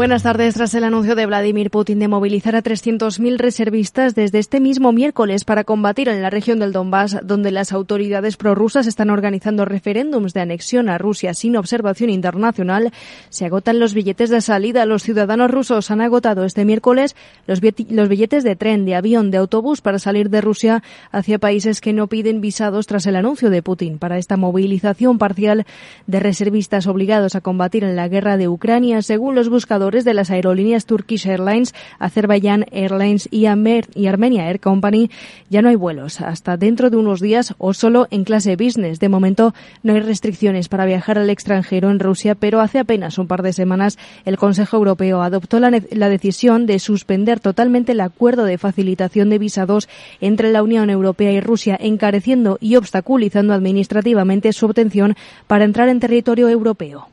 Buenas tardes. Tras el anuncio de Vladimir Putin de movilizar a 300.000 reservistas desde este mismo miércoles para combatir en la región del Donbass, donde las autoridades prorrusas están organizando referéndums de anexión a Rusia sin observación internacional, se agotan los billetes de salida. Los ciudadanos rusos han agotado este miércoles los billetes de tren, de avión, de autobús para salir de Rusia hacia países que no piden visados tras el anuncio de Putin para esta movilización parcial de reservistas obligados a combatir en la guerra de Ucrania, según los buscadores de las aerolíneas Turkish Airlines, Azerbaijan Airlines y, Armenia Air Company, ya no hay vuelos hasta dentro de unos días o solo en clase business. De momento no hay restricciones para viajar al extranjero en Rusia, pero hace apenas un par de semanas el Consejo Europeo adoptó la, la decisión de suspender totalmente el acuerdo de facilitación de visados entre la Unión Europea y Rusia, encareciendo y obstaculizando administrativamente su obtención para entrar en territorio europeo.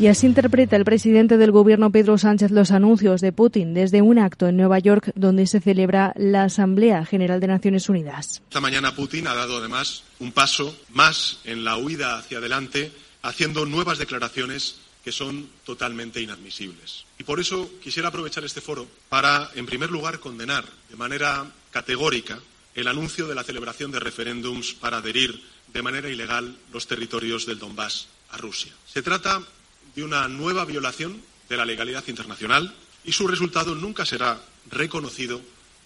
Y así interpreta el presidente del gobierno Pedro Sánchez los anuncios de Putin desde un acto en Nueva York donde se celebra la Asamblea General de Naciones Unidas. Esta mañana Putin ha dado además un paso más en la huida hacia adelante, haciendo nuevas declaraciones que son totalmente inadmisibles. Y por eso quisiera aprovechar este foro para, en primer lugar, condenar de manera categórica el anuncio de la celebración de referéndums para adherir de manera ilegal los territorios del Donbass a Rusia. Se trata de una nueva violación de la legalidad internacional y su resultado nunca será reconocido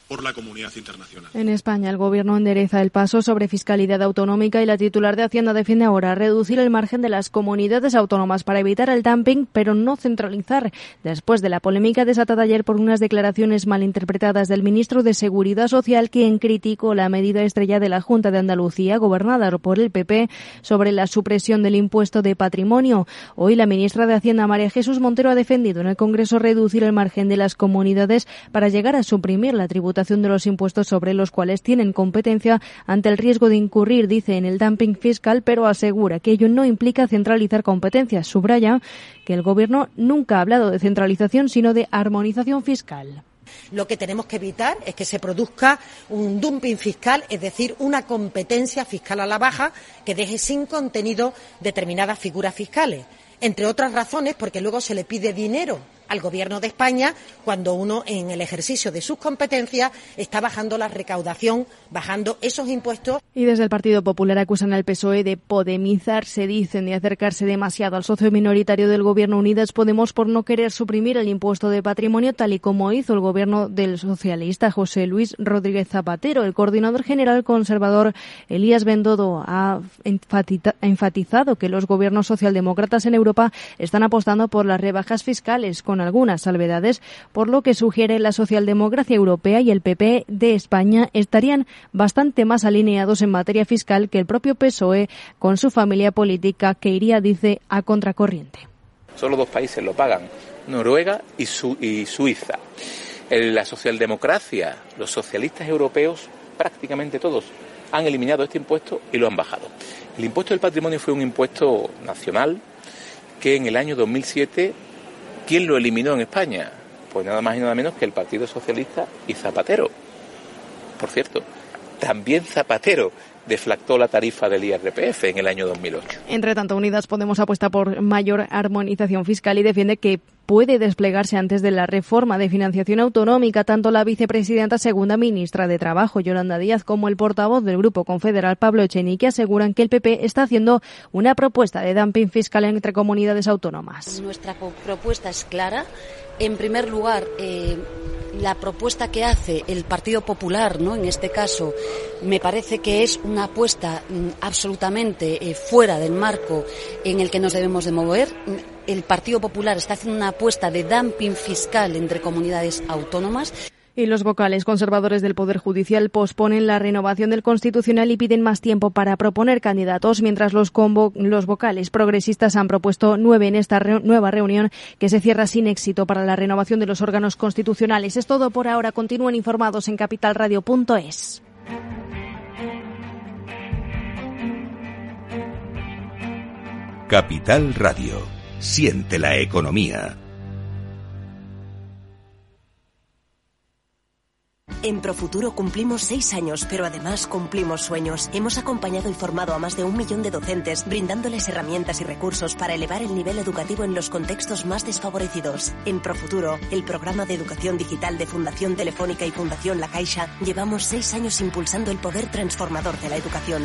por la comunidad internacional. En España, el Gobierno endereza el paso sobre fiscalidad autonómica y la titular de Hacienda defiende ahora reducir el margen de las comunidades autónomas para evitar el dumping, pero no centralizar. Después de la polémica desatada ayer por unas declaraciones malinterpretadas del ministro de Seguridad Social, quien criticó la medida estrella de la Junta de Andalucía, gobernada por el PP, sobre la supresión del impuesto de patrimonio. Hoy la ministra de Hacienda, María Jesús Montero, ha defendido en el Congreso reducir el margen de las comunidades para llegar a suprimir la tributación de los impuestos sobre los cuales tienen competencia ante el riesgo de incurrir, dice, en el dumping fiscal, pero asegura que ello no implica centralizar competencias. Subraya que el Gobierno nunca ha hablado de centralización, sino de armonización fiscal. Lo que tenemos que evitar es que se produzca un dumping fiscal, es decir, una competencia fiscal a la baja que deje sin contenido determinadas figuras fiscales. Entre otras razones, porque luego se le pide dinero al Gobierno de España cuando uno, en el ejercicio de sus competencias, está bajando la recaudación, bajando esos impuestos. Y desde el Partido Popular acusan al PSOE de podemizarse, dicen, de acercarse demasiado al socio minoritario del Gobierno Unidas Podemos por no querer suprimir el impuesto de patrimonio tal y como hizo el Gobierno del socialista José Luis Rodríguez Zapatero. El coordinador general conservador Elías Bendodo ha enfatizado que los gobiernos socialdemócratas en Europa están apostando por las rebajas fiscales con algunas salvedades, por lo que sugiere la socialdemocracia europea y el PP de España estarían bastante más alineados en materia fiscal que el propio PSOE con su familia política que iría, dice, a contracorriente. Solo dos países lo pagan, Noruega y, Suiza. La socialdemocracia, los socialistas europeos, prácticamente todos, han eliminado este impuesto y lo han bajado. El impuesto del patrimonio fue un impuesto nacional que en el año 2007 ¿Quién lo eliminó en España? Pues nada más y nada menos que el Partido Socialista y Zapatero. Por cierto, también Zapatero deflactó la tarifa del IRPF en el año 2008. Entre tanto, Unidas Podemos apuesta por mayor armonización fiscal y defiende que puede desplegarse antes de la reforma de financiación autonómica. Tanto la vicepresidenta segunda ministra de Trabajo, Yolanda Díaz, como el portavoz del Grupo Confederal, Pablo Echenique, aseguran que el PP está haciendo una propuesta de dumping fiscal entre comunidades autónomas. Nuestra propuesta es clara. En primer lugar, eh, la propuesta que hace el Partido Popular, ¿no? En este caso, me parece que es una apuesta mm, absolutamente eh, fuera del marco en el que nos debemos de mover. El Partido Popular está haciendo una apuesta de dumping fiscal entre comunidades autónomas. Y los vocales conservadores del Poder Judicial posponen la renovación del Constitucional y piden más tiempo para proponer candidatos, mientras los, los vocales progresistas han propuesto nueve en esta nueva reunión que se cierra sin éxito para la renovación de los órganos constitucionales. Es todo por ahora. Continúen informados en capitalradio.es. Capital Radio. Siente la economía. En Profuturo cumplimos seis años, pero además cumplimos sueños. Hemos acompañado y formado a más de un millón de docentes, brindándoles herramientas y recursos para elevar el nivel educativo en los contextos más desfavorecidos. En Profuturo, el programa de educación digital de Fundación Telefónica y Fundación La Caixa, llevamos seis años impulsando el poder transformador de la educación.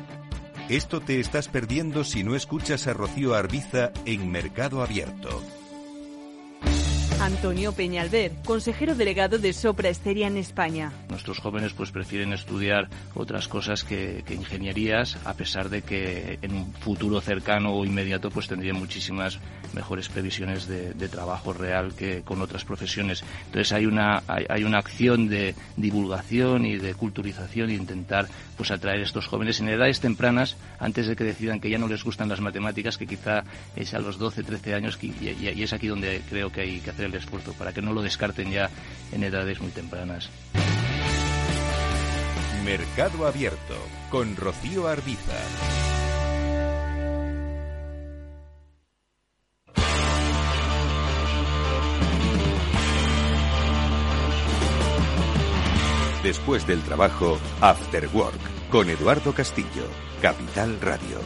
Esto te estás perdiendo si no escuchas a Rocío Arbiza en Mercado Abierto. Antonio Peñalver, consejero delegado de Sopra Esteria en España. Nuestros jóvenes pues prefieren estudiar otras cosas que, ingenierías, a pesar de que en un futuro cercano o inmediato pues tendrían muchísimas mejores previsiones de, trabajo real que con otras profesiones. Entonces hay una, hay, una acción de divulgación y de culturización e intentar pues atraer a estos jóvenes en edades tempranas antes de que decidan que ya no les gustan las matemáticas, que quizá es a los 12, 13 años y, y es aquí donde creo que hay que hacer el esfuerzo para que no lo descarten ya en edades muy tempranas. Mercado Abierto con Rocío Arbiza. Después del trabajo, After Work, con Eduardo Castillo, Capital Radio.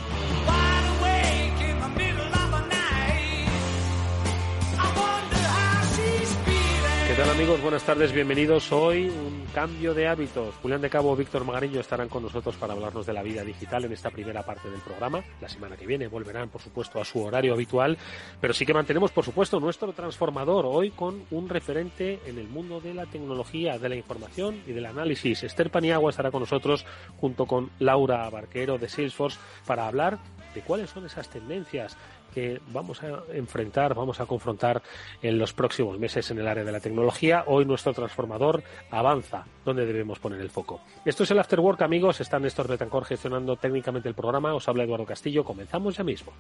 ¿Qué tal amigos? Buenas tardes, bienvenidos. Hoy cambio de hábitos. Julián de Cabo, Víctor Magarillo estarán con nosotros para hablarnos de la vida digital en esta primera parte del programa. La semana que viene volverán, por supuesto, a su horario habitual, pero sí que mantenemos, por supuesto, nuestro transformador hoy con un referente en el mundo de la tecnología, de la información y del análisis. Esther Paniagua estará con nosotros junto con Laura Barquero de Salesforce para hablar de cuáles son esas tendencias que vamos a enfrentar, vamos a confrontar en los próximos meses en el área de la tecnología. Hoy nuestro transformador avanza. ¿Dónde debemos poner el foco? Esto es el Afterwork, amigos. Está Néstor Betancor gestionando técnicamente el programa. Os habla Eduardo Castillo. Comenzamos ya mismo.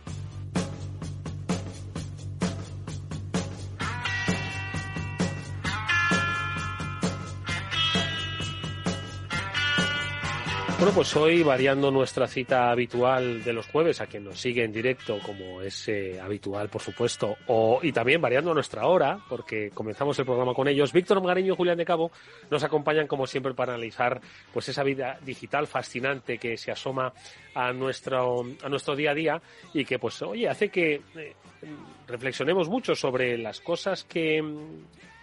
Bueno, pues hoy variando nuestra cita habitual de los jueves a quien nos sigue en directo, como es eh, habitual, por supuesto, o, y también variando nuestra hora, porque comenzamos el programa con ellos. Víctor Magariño y Julián de Cabo nos acompañan, como siempre, para analizar pues esa vida digital fascinante que se asoma a nuestro, a nuestro día a día y que, pues, oye, hace que eh, reflexionemos mucho sobre las cosas que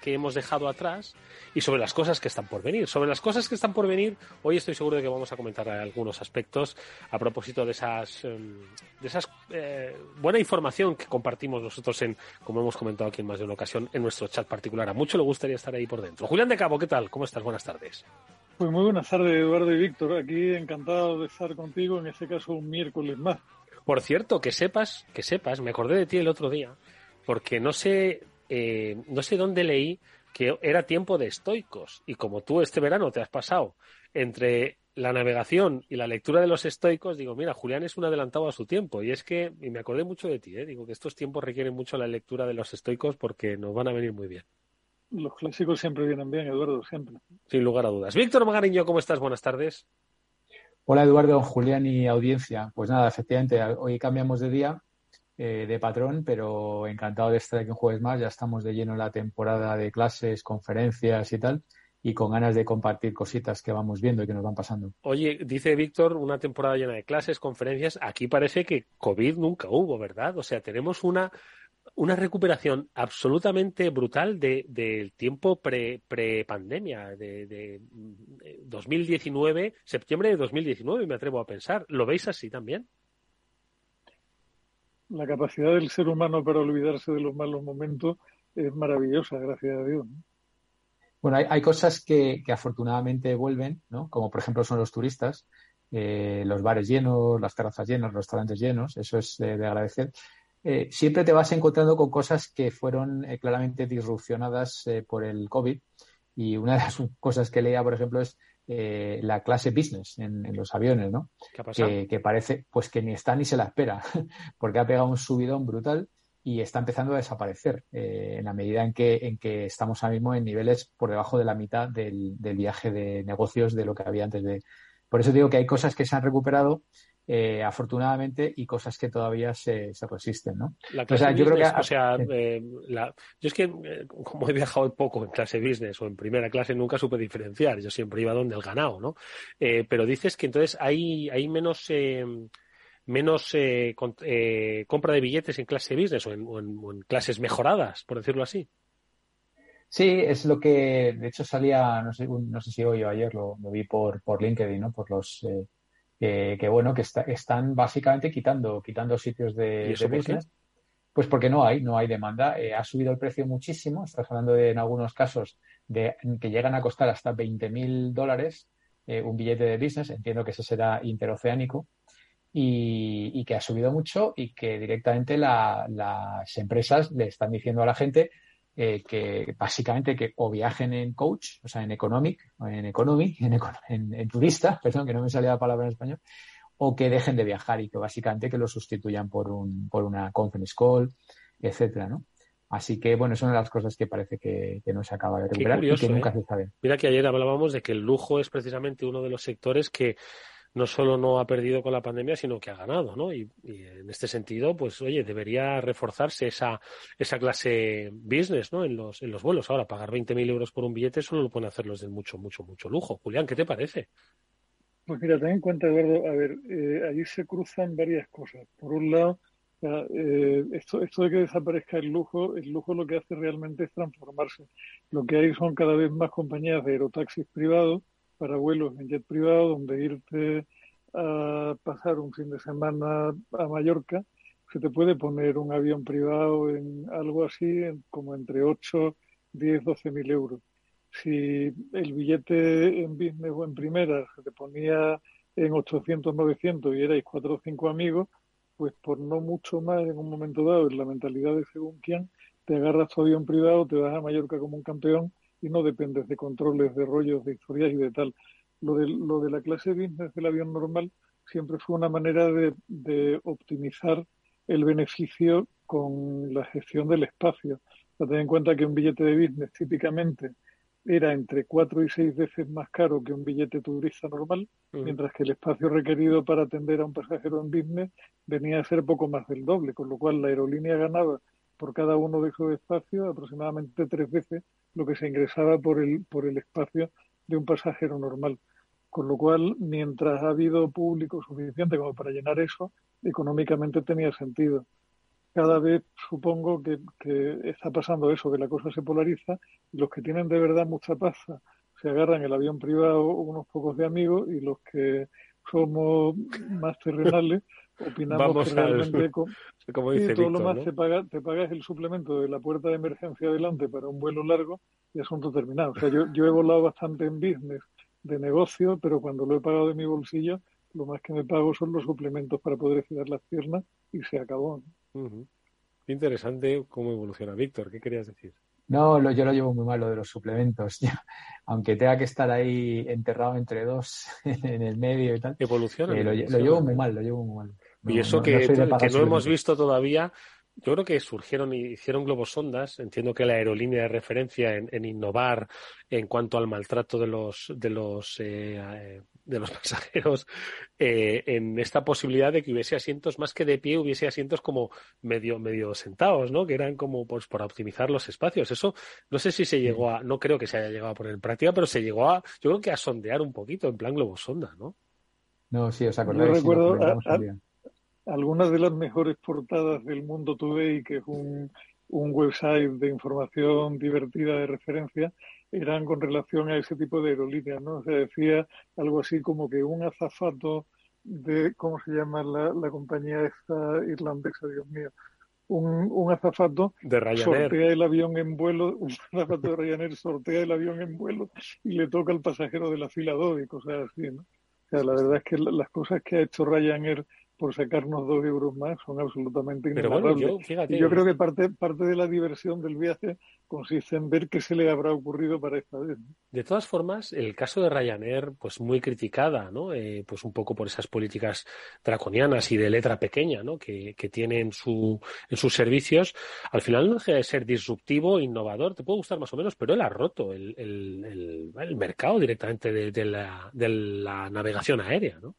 que hemos dejado atrás y sobre las cosas que están por venir. Sobre las cosas que están por venir, hoy estoy seguro de que vamos a comentar algunos aspectos a propósito de esas, em, de esas eh, buena información que compartimos nosotros en, como hemos comentado aquí en más de una ocasión, en nuestro chat particular. A mucho le gustaría estar ahí por dentro. Julián de Cabo, ¿qué tal? ¿Cómo estás? Buenas tardes. Pues muy buenas tardes, Eduardo y Víctor. Aquí encantado de estar contigo, en este caso un miércoles más. Por cierto, que sepas, que sepas, me acordé de ti el otro día, porque no sé eh, no sé dónde leí que era tiempo de estoicos. Y como tú este verano te has pasado entre la navegación y la lectura de los estoicos, digo, mira, Julián es un adelantado a su tiempo. Y es que, y me acordé mucho de ti, ¿eh? digo que estos tiempos requieren mucho la lectura de los estoicos porque nos van a venir muy bien. Los clásicos siempre vienen bien, Eduardo, siempre. Sin lugar a dudas. Víctor Magariño, ¿cómo estás? Buenas tardes. Hola, Eduardo, Julián y audiencia. Pues nada, efectivamente, hoy cambiamos de día eh, de patrón, pero encantado de estar aquí un jueves más. Ya estamos de lleno en la temporada de clases, conferencias y tal, y con ganas de compartir cositas que vamos viendo y que nos van pasando. Oye, dice Víctor, una temporada llena de clases, conferencias. Aquí parece que COVID nunca hubo, ¿verdad? O sea, tenemos una una recuperación absolutamente brutal del de, tiempo pre-pandemia, de, de, 2019, septiembre de 2019, me atrevo a pensar. ¿Lo veis así también? La capacidad del ser humano para olvidarse de los malos momentos es maravillosa, gracias a Dios. Bueno, hay, cosas que, afortunadamente vuelven, ¿no? como por ejemplo son los turistas, eh, los bares llenos, las terrazas llenas, los restaurantes llenos, eso es de, agradecer. Eh, siempre te vas encontrando con cosas que fueron eh, claramente disrupcionadas por el COVID y una de las cosas que leía, por ejemplo, es eh, la clase business en, los aviones, ¿no? ¿Qué Que, parece pues que ni está ni se la espera, porque ha pegado un subidón brutal y está empezando a desaparecer eh, en la medida en que, en que estamos ahora mismo en niveles por debajo de la mitad del, del viaje de negocios de lo que había antes de. Por eso digo que hay cosas que se han recuperado eh, afortunadamente, y cosas que todavía se, se resisten, ¿no? La clase yo creo que, o sea, eh, yo es que eh, como he viajado poco en clase business o en primera clase nunca supe diferenciar, yo siempre iba donde el ganado, ¿no? pero dices que entonces hay, hay menos menos compra de billetes en clase business o en, clases mejoradas, por decirlo así. Sí, es lo que, de hecho, salía, no sé, no sé si hoy o ayer lo, lo vi por, por LinkedIn, ¿no? Por los que, bueno, que están básicamente quitando, quitando sitios de, business. Pues porque no hay, no hay demanda. Eh, ha subido el precio muchísimo. Estás hablando de, en algunos casos, de que llegan a costar hasta 20.000 dólares eh, un billete de business. Entiendo que ese será interoceánico. Y, que ha subido mucho y que directamente las empresas le están diciendo a la gente eh, que básicamente que o viajen en coach, o sea, en economic, en economy, en, en, turista, perdón, que no me salía la palabra en español, o que dejen de viajar y que básicamente que lo sustituyan por un, por una conference call, etcétera, ¿no? Así que, bueno, es una de las cosas que parece que, no se acaba de recuperar y que nunca ¿eh? se sabe. Mira que ayer hablábamos de que el lujo es precisamente uno de los sectores que no solo no ha perdido con la pandemia, sino que ha ganado, ¿no? Y, en este sentido, pues oye, debería reforzarse esa, esa clase business, ¿no? En los, en los vuelos. Ahora, pagar 20.000 euros por un billete solo lo pueden hacer los de mucho, mucho, mucho lujo. Julián, ¿qué te parece? Pues mira, ten en cuenta, Eduardo, a ver, eh, allí se cruzan varias cosas. Por un lado, eh, esto, esto de que desaparezca el lujo, el lujo lo que hace realmente es transformarse. Lo que hay son cada vez más compañías de aerotaxis privados para vuelos en jet privado, donde irte a pasar un fin de semana a Mallorca, se te puede poner un avión privado en algo así como entre 8, 10, 12 mil euros. Si el billete en business o en primera se te ponía en 800, 900 y erais cuatro o cinco amigos, pues por no mucho más en un momento dado, en la mentalidad de según quién, te agarras tu avión privado, te vas a Mallorca como un campeón y no dependes de controles, de rollos, de historias y de tal. Lo de, lo de la clase business del avión normal siempre fue una manera de, optimizar el beneficio con la gestión del espacio. ten en cuenta que un billete de business típicamente era entre cuatro y seis veces más caro que un billete turista normal, mientras que el espacio requerido para atender a un pasajero en business venía a ser poco más del doble, con lo cual la aerolínea ganaba por cada uno de esos espacios aproximadamente tres veces lo que se ingresaba por el, por el espacio de un pasajero normal. Con lo cual, mientras ha habido público suficiente como para llenar eso, económicamente tenía sentido. Cada vez supongo que, que está pasando eso, que la cosa se polariza y los que tienen de verdad mucha pasta se agarran el avión privado unos pocos de amigos y los que somos más terrenales opinamos que realmente como dice todo lo más te, paga, te pagas el suplemento de la puerta de emergencia adelante para un vuelo largo y asunto terminado. O sea, yo, yo he volado bastante en business de negocio, pero cuando lo he pagado de mi bolsillo, lo más que me pago son los suplementos para poder estirar las piernas y se acabó. Interesante cómo evoluciona. Víctor, ¿qué querías decir? No, lo, yo lo llevo muy mal lo de los suplementos. Aunque tenga que estar ahí enterrado entre dos en el medio y tal. Evoluciona. Eh, lo, llevo muy mal, lo llevo muy mal. Y eso que, no, hemos visto todavía, yo creo que surgieron y hicieron globos sondas. Entiendo que la aerolínea de referencia en, innovar en cuanto al maltrato de los de los eh, de los pasajeros eh, en esta posibilidad de que hubiese asientos más que de pie, hubiese asientos como medio, medio sentados, ¿no? Que eran como pues para optimizar los espacios. Eso no sé si se llegó a, no creo que se haya llegado a poner en práctica, pero se llegó a, yo creo que a sondear un poquito en plan globosonda, ¿no? No, sí, os acordáis. Yo recuerdo algunas de las mejores portadas del Mundo Today, que es un, un website de información divertida de referencia, eran con relación a ese tipo de aerolíneas, ¿no? Se decía algo así como que un azafato de, ¿cómo se llama la, la compañía esta irlandesa, Dios mío? Un, un azafato de sortea el avión en vuelo, un azafato de Ryanair sortea el avión en vuelo y le toca al pasajero de la fila 2 y cosas así, ¿no? O sea, la verdad es que las cosas que ha hecho Ryanair por sacarnos dos euros más son absolutamente yo, y yo creo que parte, parte de la diversión del viaje consiste en ver qué se le habrá ocurrido para esta vez. De todas formas, el caso de Ryanair, pues muy criticada, ¿no? Eh, pues un poco por esas políticas draconianas y de letra pequeña, ¿no? Que, que tiene en, su, en sus servicios, al final no deja de ser disruptivo, innovador, te puede gustar más o menos, pero él ha roto el, el, el, mercado directamente de, de, la, de la navegación aérea, ¿no?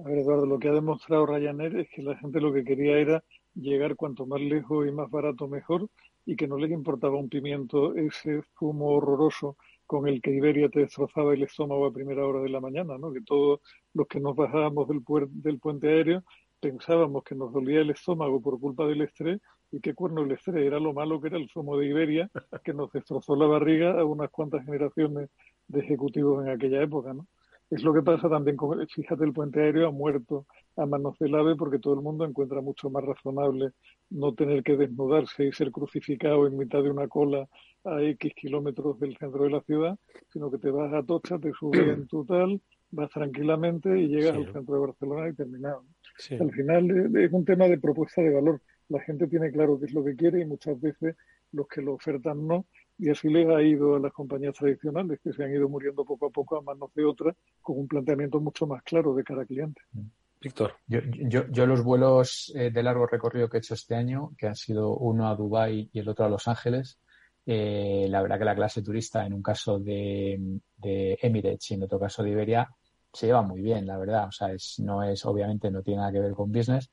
A ver, Eduardo, lo que ha demostrado Ryanair es que la gente lo que quería era llegar cuanto más lejos y más barato mejor y que no les importaba un pimiento ese zumo horroroso con el que Iberia te destrozaba el estómago a primera hora de la mañana, ¿no? Que todos los que nos bajábamos del, del puente aéreo pensábamos que nos dolía el estómago por culpa del estrés y qué cuerno el estrés era lo malo que era el zumo de Iberia que nos destrozó la barriga a unas cuantas generaciones de ejecutivos en aquella época, ¿no? Es lo que pasa también con, fíjate, el puente aéreo ha muerto a manos del AVE porque todo el mundo encuentra mucho más razonable no tener que desnudarse y ser crucificado en mitad de una cola a X kilómetros del centro de la ciudad, sino que te vas a Tocha, te subes en tu tal, vas tranquilamente y llegas al centro de Barcelona y terminado. Al final es un tema de propuesta de valor. La gente tiene claro qué es lo que quiere y muchas veces los que lo ofertan no, y así les ha ido a las compañías tradicionales que se han ido muriendo poco a poco a manos de otras con un planteamiento mucho más claro de cara al cliente. Víctor. Yo, yo, yo, los vuelos eh, de largo recorrido que he hecho este año, que han sido uno a Dubái y el otro a Los Ángeles, eh, la verdad que la clase turista, en un caso de, de, Emirates y en otro caso de Iberia, se lleva muy bien, la verdad. O sea, es, no es, obviamente no tiene nada que ver con business,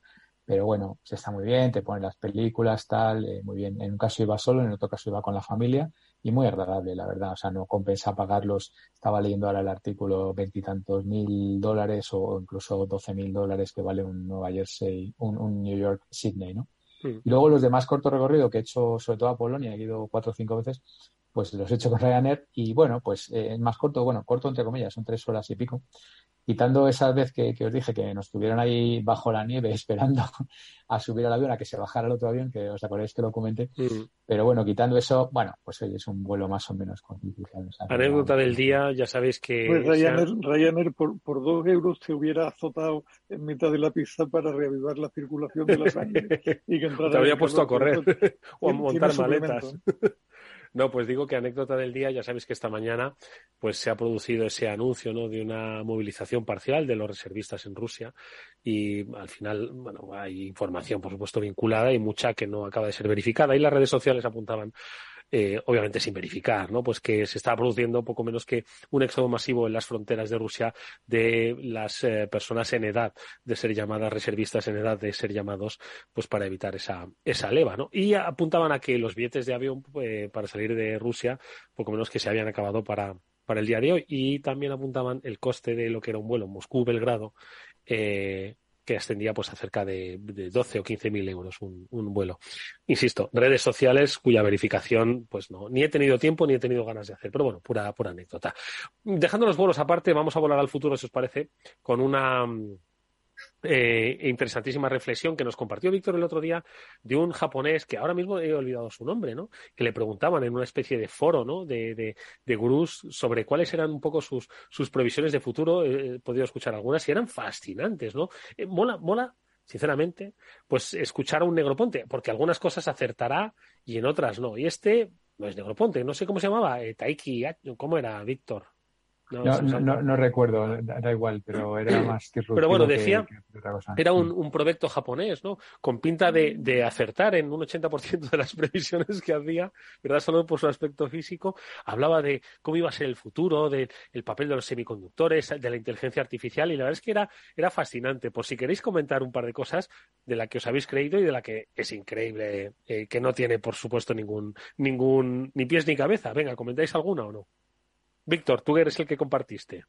pero bueno, se está muy bien, te ponen las películas, tal, eh, muy bien. En un caso iba solo, en otro caso iba con la familia y muy agradable, la verdad. O sea, no compensa pagarlos. Estaba leyendo ahora el artículo veintitantos mil dólares o incluso doce mil dólares que vale un Nueva Jersey, un, New York, Sydney, ¿no? Hmm. Y luego los demás corto recorrido que he hecho, sobre todo a Polonia, he ido cuatro o cinco veces, pues los he hecho con Ryanair y bueno, pues eh, más corto, bueno, corto entre comillas, son tres horas y pico quitando esa vez que, os dije que nos tuvieron ahí bajo la nieve esperando a subir al avión, a que se bajara el otro avión, que os acordáis que lo comenté. Mm. Pero bueno, quitando eso, bueno, pues hoy es un vuelo más o menos constitucional. Anécdota del día, ya sabéis que... Pues Ryanair, por, por, dos euros se hubiera azotado en mitad de la pista para reavivar la circulación de la sangre. y que Te habría puesto a correr o a montar maletas. No, pues digo que anécdota del día, ya sabéis que esta mañana pues se ha producido ese anuncio ¿no? de una movilización parcial de los reservistas en Rusia y al final, bueno, hay información por supuesto vinculada y mucha que no acaba de ser verificada y las redes sociales apuntaban eh, obviamente sin verificar, ¿no? Pues que se está produciendo poco menos que un éxodo masivo en las fronteras de Rusia de las eh, personas en edad de ser llamadas reservistas, en edad de ser llamados, pues para evitar esa, esa leva, ¿no? Y apuntaban a que los billetes de avión eh, para salir de Rusia, poco menos que se habían acabado para, para el día de hoy y también apuntaban el coste de lo que era un vuelo Moscú-Belgrado eh, que ascendía pues a cerca de, de 12 o 15 mil euros un, un, vuelo. Insisto, redes sociales cuya verificación pues no, ni he tenido tiempo ni he tenido ganas de hacer, pero bueno, pura, pura anécdota. Dejando los vuelos aparte, vamos a volar al futuro, si os parece, con una eh, interesantísima reflexión que nos compartió Víctor el otro día de un japonés que ahora mismo he olvidado su nombre, ¿no? Que le preguntaban en una especie de foro, ¿no? De, de, de gurús sobre cuáles eran un poco sus, sus previsiones de futuro. He podido escuchar algunas y eran fascinantes, ¿no? Eh, mola, mola sinceramente, pues escuchar a un negroponte, porque algunas cosas acertará y en otras no. Y este no es negroponte, no sé cómo se llamaba, eh, Taiki, ¿cómo era, Víctor? No, no, no, recuerdo, da igual, pero era más Pero bueno, decía, era un, un, proyecto japonés, ¿no? Con pinta de, de acertar en un 80% de las previsiones que hacía, ¿verdad? Solo por su aspecto físico. Hablaba de cómo iba a ser el futuro, del papel de los semiconductores, de la inteligencia artificial, y la verdad es que era, era fascinante. Por si queréis comentar un par de cosas de la que os habéis creído y de la que es increíble, eh, que no tiene, por supuesto, ningún, ningún, ni pies ni cabeza. Venga, ¿comentáis alguna o no? Víctor, tú eres el que compartiste.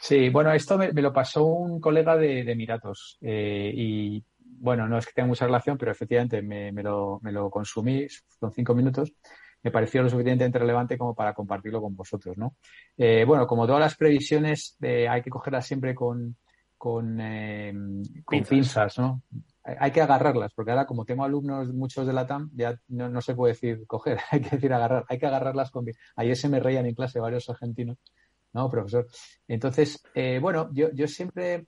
Sí, bueno, esto me, lo pasó un colega de, Emiratos eh, y bueno, no es que tenga mucha relación, pero efectivamente me, lo, consumí, son cinco minutos, me pareció lo suficientemente relevante como para compartirlo con vosotros, ¿no? Eh, bueno, como todas las previsiones, eh, hay que cogerlas siempre con, con, pinzas. ¿no? Hay que agarrarlas, porque ahora como tengo alumnos muchos de la TAM, ya no, se puede decir coger, hay que decir agarrar, hay que agarrarlas con... Ayer se me reían en clase varios argentinos, ¿no, profesor? Entonces, eh, bueno, yo, yo siempre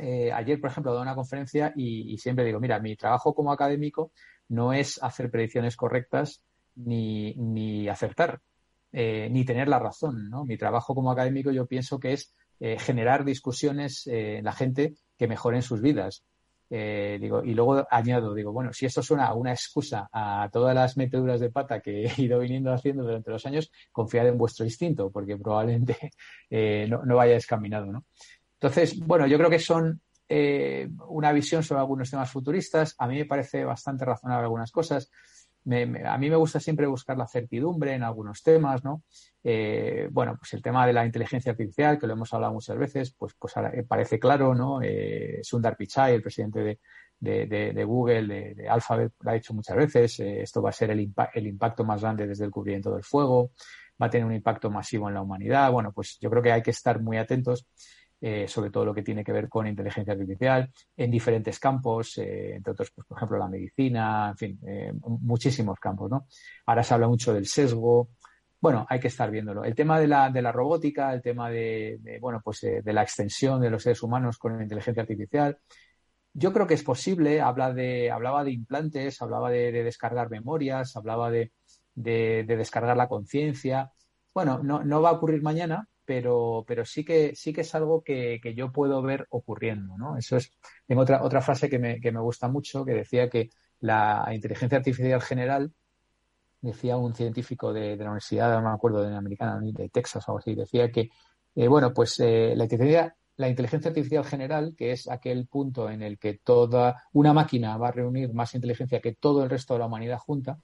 eh, ayer, por ejemplo, he dado una conferencia y, siempre digo, mira, mi trabajo como académico no es hacer predicciones correctas ni, ni acertar, eh, ni tener la razón. ¿no? Mi trabajo como académico yo pienso que es eh, generar discusiones en la gente que mejoren sus vidas. Digo, y luego añado, digo, bueno, si esto suena una excusa a todas las meteduras de pata que he ido viniendo haciendo durante los años, confiad en vuestro instinto, porque probablemente no, no vayáis caminado, ¿no? Entonces, bueno, yo creo que son eh, una visión sobre algunos temas futuristas. A mí me parece bastante razonable algunas cosas. A mí me gusta siempre buscar la certidumbre en algunos temas, ¿no? Eh, bueno, pues el tema de la inteligencia artificial, que lo hemos hablado muchas veces, pues, pues parece claro, ¿no? Eh, Sundar Pichai, el presidente de, Google, de, Alphabet, lo ha dicho muchas veces. esto va a ser el, el impacto más grande desde el cubrimiento del fuego, va a tener un impacto masivo en la humanidad. Bueno, pues yo creo que hay que estar muy atentos eh, sobre todo lo que tiene que ver con inteligencia artificial, en diferentes campos, eh, entre otros, pues, por ejemplo, la medicina, en fin, eh, muchísimos campos, ¿no? Ahora se habla mucho del sesgo. Bueno, hay que estar viéndolo. El tema de la, de la robótica, el tema de, bueno, pues de la extensión de los seres humanos con la inteligencia artificial, yo creo que es posible. Habla de, hablaba de implantes, hablaba de, descargar memorias, hablaba de, descargar la conciencia. Bueno, no, no va a ocurrir mañana, pero, pero sí que sí que es algo que, yo puedo ver ocurriendo, ¿no? Eso es, tengo otra, otra frase que me, que me gusta mucho, que decía que la inteligencia artificial general, decía un científico de, la universidad, no me acuerdo, de la americana, de Texas o algo así, decía que, eh, bueno, pues eh, la inteligencia la inteligencia artificial general, que es aquel punto en el que toda una máquina va a reunir más inteligencia que todo el resto de la humanidad junta,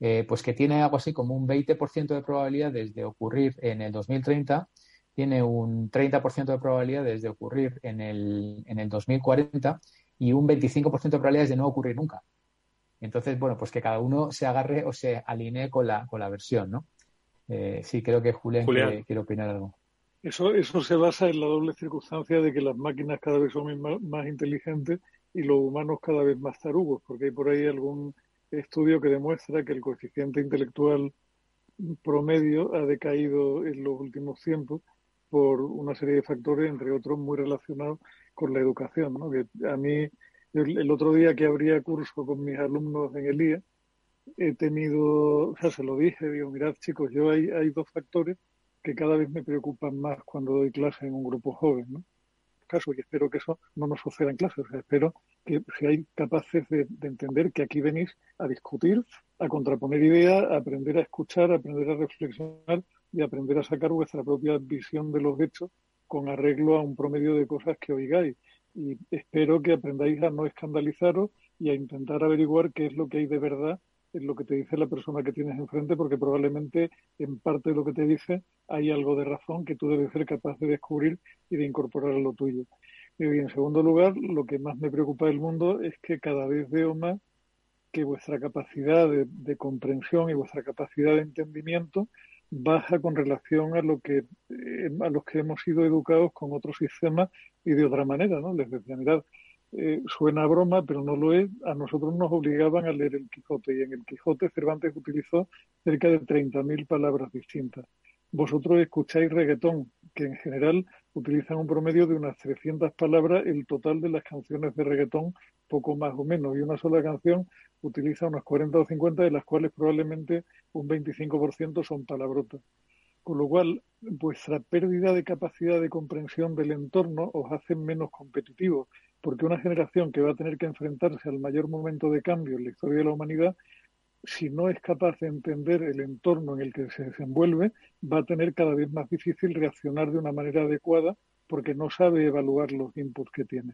eh, pues que tiene algo así como un 20% de probabilidades de ocurrir en el 2030, tiene un 30% de probabilidades de ocurrir en el, en el 2040 y un 25% de probabilidades de no ocurrir nunca. Entonces, bueno, pues que cada uno se agarre o se alinee con la, con la versión, ¿no? Eh, sí, creo que Julián, Quiere, opinar algo. Eso, eso se basa en la doble circunstancia de que las máquinas cada vez son más inteligentes y los humanos cada vez más tarugos, porque hay por ahí algún estudio que demuestra que el coeficiente intelectual promedio ha decaído en los últimos tiempos por una serie de factores, entre otros muy relacionados con la educación. ¿no? Que a mí, el, otro día que abría curso con mis alumnos en el IA, he tenido, o sea, se lo dije, digo, mirad chicos, yo hay, hay dos factores que cada vez me preocupan más cuando doy clase en un grupo joven, ¿no? Caso y espero que eso no nos suceda en clase. espero que seáis capaces de, entender que aquí venís a discutir, a contraponer ideas, a aprender a escuchar, a aprender a reflexionar y aprender a sacar vuestra propia visión de los hechos con arreglo a un promedio de cosas que oigáis. Y espero que aprendáis a no escandalizaros y a intentar averiguar qué es lo que hay de verdad lo que te dice la persona que tienes enfrente, porque probablemente en parte de lo que te dice hay algo de razón que tú debes ser capaz de descubrir y de incorporar a lo tuyo. Y en segundo lugar, lo que más me preocupa del mundo es que cada vez veo más que vuestra capacidad de, comprensión y vuestra capacidad de entendimiento baja con relación a lo que eh, a los que hemos sido educados con otro sistema y de otra manera, ¿no? Les decía, eh, suena broma, pero no lo es. A nosotros nos obligaban a leer el Quijote y en el Quijote Cervantes utilizó cerca de 30.000 palabras distintas. Vosotros escucháis reggaetón, que en general utilizan un promedio de unas 300 palabras el total de las canciones de reggaetón, poco más o menos, y una sola canción utiliza unas 40 o 50, de las cuales probablemente un 25% son palabrotas. Con lo cual, vuestra pérdida de capacidad de comprensión del entorno os hace menos competitivos porque una generación que va a tener que enfrentarse al mayor momento de cambio en la historia de la humanidad, si no es capaz de entender el entorno en el que se desenvuelve, va a tener cada vez más difícil reaccionar de una manera adecuada porque no sabe evaluar los inputs que tiene.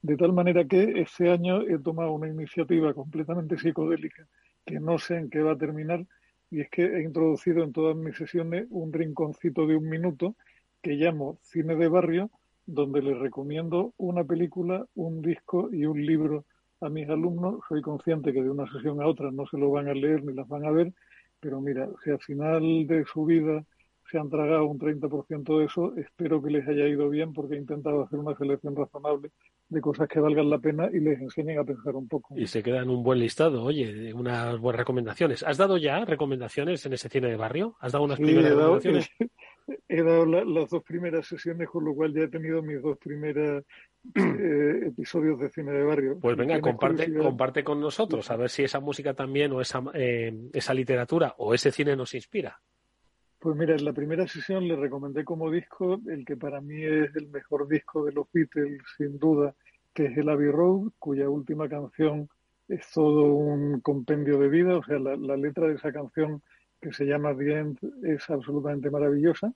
De tal manera que este año he tomado una iniciativa completamente psicodélica que no sé en qué va a terminar y es que he introducido en todas mis sesiones un rinconcito de un minuto que llamo cine de barrio donde les recomiendo una película, un disco y un libro a mis alumnos. Soy consciente que de una sesión a otra no se lo van a leer ni las van a ver, pero mira, si al final de su vida se han tragado un 30% de eso, espero que les haya ido bien porque he intentado hacer una selección razonable de cosas que valgan la pena y les enseñen a pensar un poco. Y se queda en un buen listado, oye, unas buenas recomendaciones. ¿Has dado ya recomendaciones en ese cine de barrio? ¿Has dado unas primeras recomendaciones? he dado las dos primeras sesiones, con lo cual ya he tenido mis dos primeras eh, episodios de cine de barrio. Pues venga, comparte, comparte con nosotros, a ver si esa música también o esa, eh, esa literatura o ese cine nos inspira. Pues mira, en la primera sesión le recomendé como disco el que para mí es el mejor disco de los Beatles, sin duda, que es el Abbey Road, cuya última canción es todo un compendio de vida, o sea, la, la letra de esa canción que se llama End es absolutamente maravillosa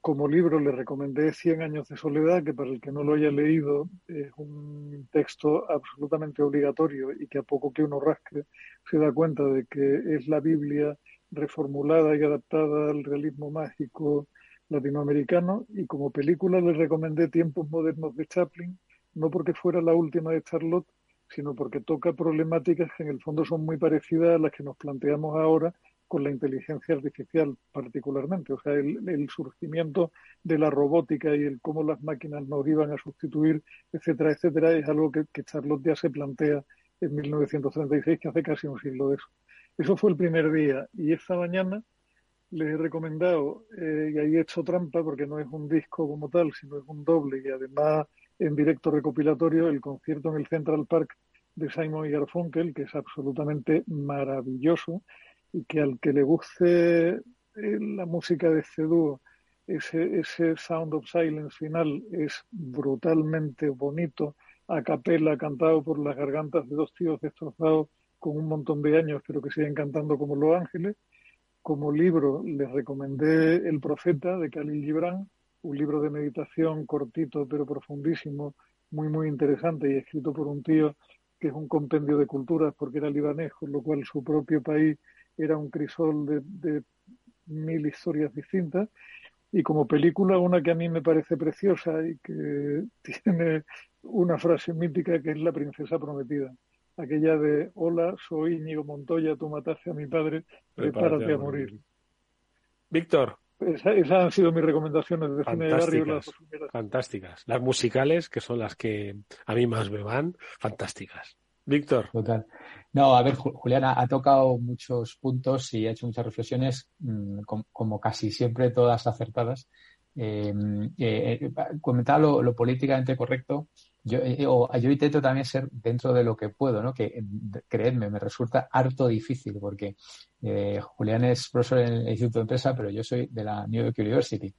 como libro le recomendé Cien años de soledad, que para el que no lo haya leído es un texto absolutamente obligatorio y que a poco que uno rasque se da cuenta de que es la Biblia reformulada y adaptada al realismo mágico latinoamericano. Y como película le recomendé Tiempos modernos de Chaplin, no porque fuera la última de Charlotte, sino porque toca problemáticas que en el fondo son muy parecidas a las que nos planteamos ahora con la inteligencia artificial particularmente. O sea, el, surgimiento de la robótica y el cómo las máquinas nos iban a sustituir, etcétera, etcétera, es algo que, Charlotte ya se plantea en 1936, que hace casi un siglo de eso. Eso fue el primer día. Y esta mañana les he recomendado, eh, y ahí he hecho trampa porque no es un disco como tal, sino es un doble y además en directo recopilatorio, el concierto en el Central Park de Simon y Garfunkel, que es absolutamente maravilloso y que al que le guste eh, la música de este dúo, ese, ese Sound of Silence final es brutalmente bonito, a capela, cantado por las gargantas de dos tíos destrozados con un montón de años, pero que siguen cantando como Los Ángeles. Como libro les recomendé El Profeta de Khalil Gibran, un libro de meditación cortito pero profundísimo, muy muy interesante y escrito por un tío que es un compendio de culturas porque era libanés, con lo cual su propio país era un crisol de, mil historias distintas. Y como película, una que a mí me parece preciosa y que tiene una frase mítica que es La princesa prometida. Aquella de, hola, soy Íñigo Montoya, tú mataste a mi padre, prepárate, a, morir. Víctor. esas han sido mis recomendaciones de cine de barrio. Las fantásticas. Las musicales, que son las que a mí más me van, fantásticas. Víctor. Total. No, a ver, Juliana ha tocado muchos puntos y ha hecho muchas reflexiones, mm, como, casi siempre todas acertadas. Eh, eh, eh comentaba lo, políticamente correcto. Yo, eh, yo intento también ser dentro de lo que puedo, ¿no? Que creedme, me resulta harto difícil porque Julián es profesor en el Instituto de Empresa, pero yo soy de la New York University.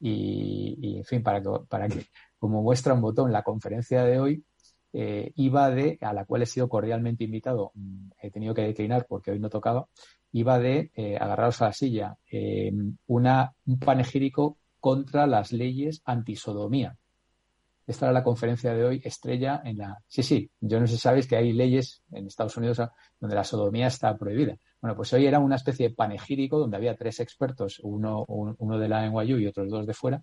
Y, y en fin, para que, para que, como muestra un botón, la conferencia de hoy eh, iba de, a la cual he sido cordialmente invitado, mm, he tenido que declinar porque hoy no tocaba, iba de eh, agarraros a la silla, eh, una, un panegírico contra las leyes antisodomía. Esta era la conferencia de hoy, estrella en la... Sí, sí, yo no sé si sabéis que hay leyes en Estados Unidos donde la sodomía está prohibida. Bueno, pues hoy era una especie de panegírico donde había tres expertos, uno, uno de la NYU y otros dos de fuera,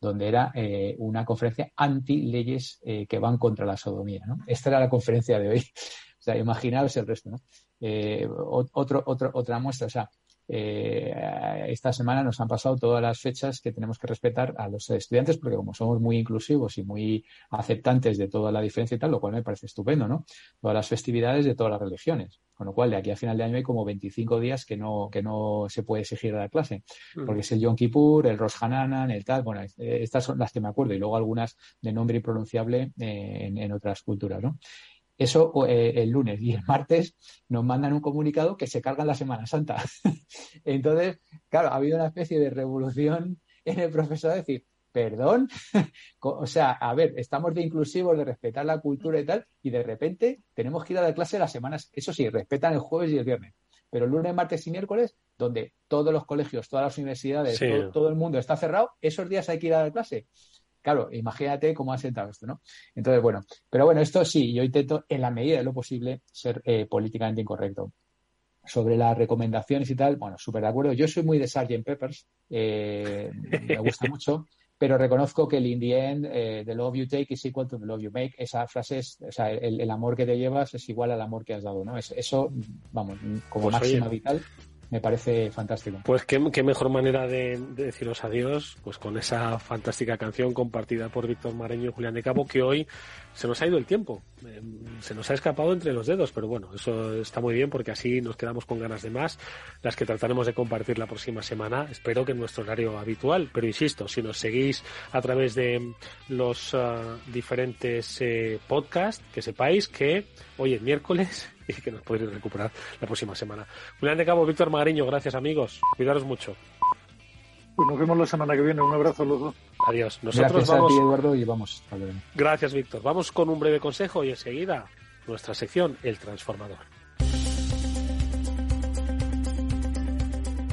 donde era eh, una conferencia anti-leyes eh, que van contra la sodomía. ¿no? Esta era la conferencia de hoy. o sea, imaginaos el resto. ¿no? Eh, otro, otro, otra muestra. O sea, eh, esta semana nos han pasado todas las fechas que tenemos que respetar a los estudiantes, porque como somos muy inclusivos y muy aceptantes de toda la diferencia y tal, lo cual me parece estupendo, ¿no? Todas las festividades de todas las religiones. Con lo cual, de aquí a final de año hay como 25 días que no, que no se puede exigir a la clase. Mm. Porque es el Yom Kippur, el Rosh Hananan, el tal. Bueno, estas son las que me acuerdo y luego algunas de nombre impronunciable eh, en, en otras culturas, ¿no? Eso eh, el lunes y el martes nos mandan un comunicado que se cargan la Semana Santa. Entonces, claro, ha habido una especie de revolución en el profesor de decir, perdón, o sea, a ver, estamos de inclusivos, de respetar la cultura y tal, y de repente tenemos que ir a la clase las semanas, eso sí, respetan el jueves y el viernes, pero el lunes, martes y miércoles, donde todos los colegios, todas las universidades, todo, el mundo está cerrado, esos días hay que ir a la clase. Claro, imagínate cómo ha sentado esto, ¿no? Entonces, bueno, pero bueno, esto sí, yo intento en la medida de lo posible ser eh, políticamente incorrecto. Sobre las recomendaciones y tal, bueno, súper de acuerdo. Yo soy muy de Sgt. Peppers, eh, me gusta mucho, pero reconozco que el in the end, eh, the love you take is equal to the love you make. Esa frase es, o sea, el, amor que te llevas es igual al amor que has dado, ¿no? eso, vamos, como pues máxima vital me parece fantástico. Pues qué, mejor manera de, deciros adiós, pues con esa fantástica canción compartida por Víctor Mareño y Julián de Cabo, que hoy se nos ha ido el tiempo, eh, se nos ha escapado entre los dedos, pero bueno, eso está muy bien porque así nos quedamos con ganas de más, las que trataremos de compartir la próxima semana, espero que en nuestro horario habitual, pero insisto, si nos seguís a través de los ah, diferentes eh, podcasts, que sepáis que hoy es miércoles y que nos podréis recuperar la próxima semana. Julián de Cabo, Víctor Magariño, gracias amigos, cuidaros mucho. Pues nos vemos la semana que viene. Un abrazo a los dos. Adiós. Nosotros Gracias vamos... a ti, Eduardo, y vamos. Gracias, Víctor. Vamos con un breve consejo y enseguida nuestra sección, El Transformador.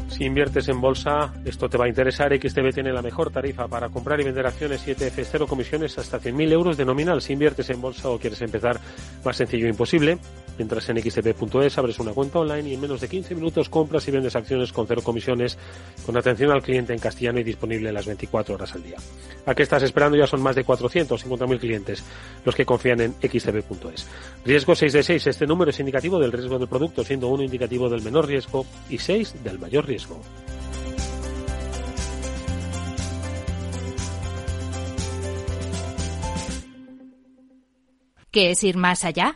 Si inviertes en bolsa, esto te va a interesar. XTB tiene la mejor tarifa para comprar y vender acciones 7F, cero comisiones hasta 100.000 euros de nominal. Si inviertes en bolsa o quieres empezar, más sencillo imposible. Entras en xtb.es, abres una cuenta online y en menos de 15 minutos compras y vendes acciones con cero comisiones, con atención al cliente en castellano y disponible las 24 horas al día. ¿A qué estás esperando? Ya son más de 450.000 clientes los que confían en xtb.es. Riesgo 6 de 6. Este número es indicativo del riesgo del producto, siendo uno indicativo del menor riesgo y 6 del mayor riesgo. ¿Qué es ir más allá?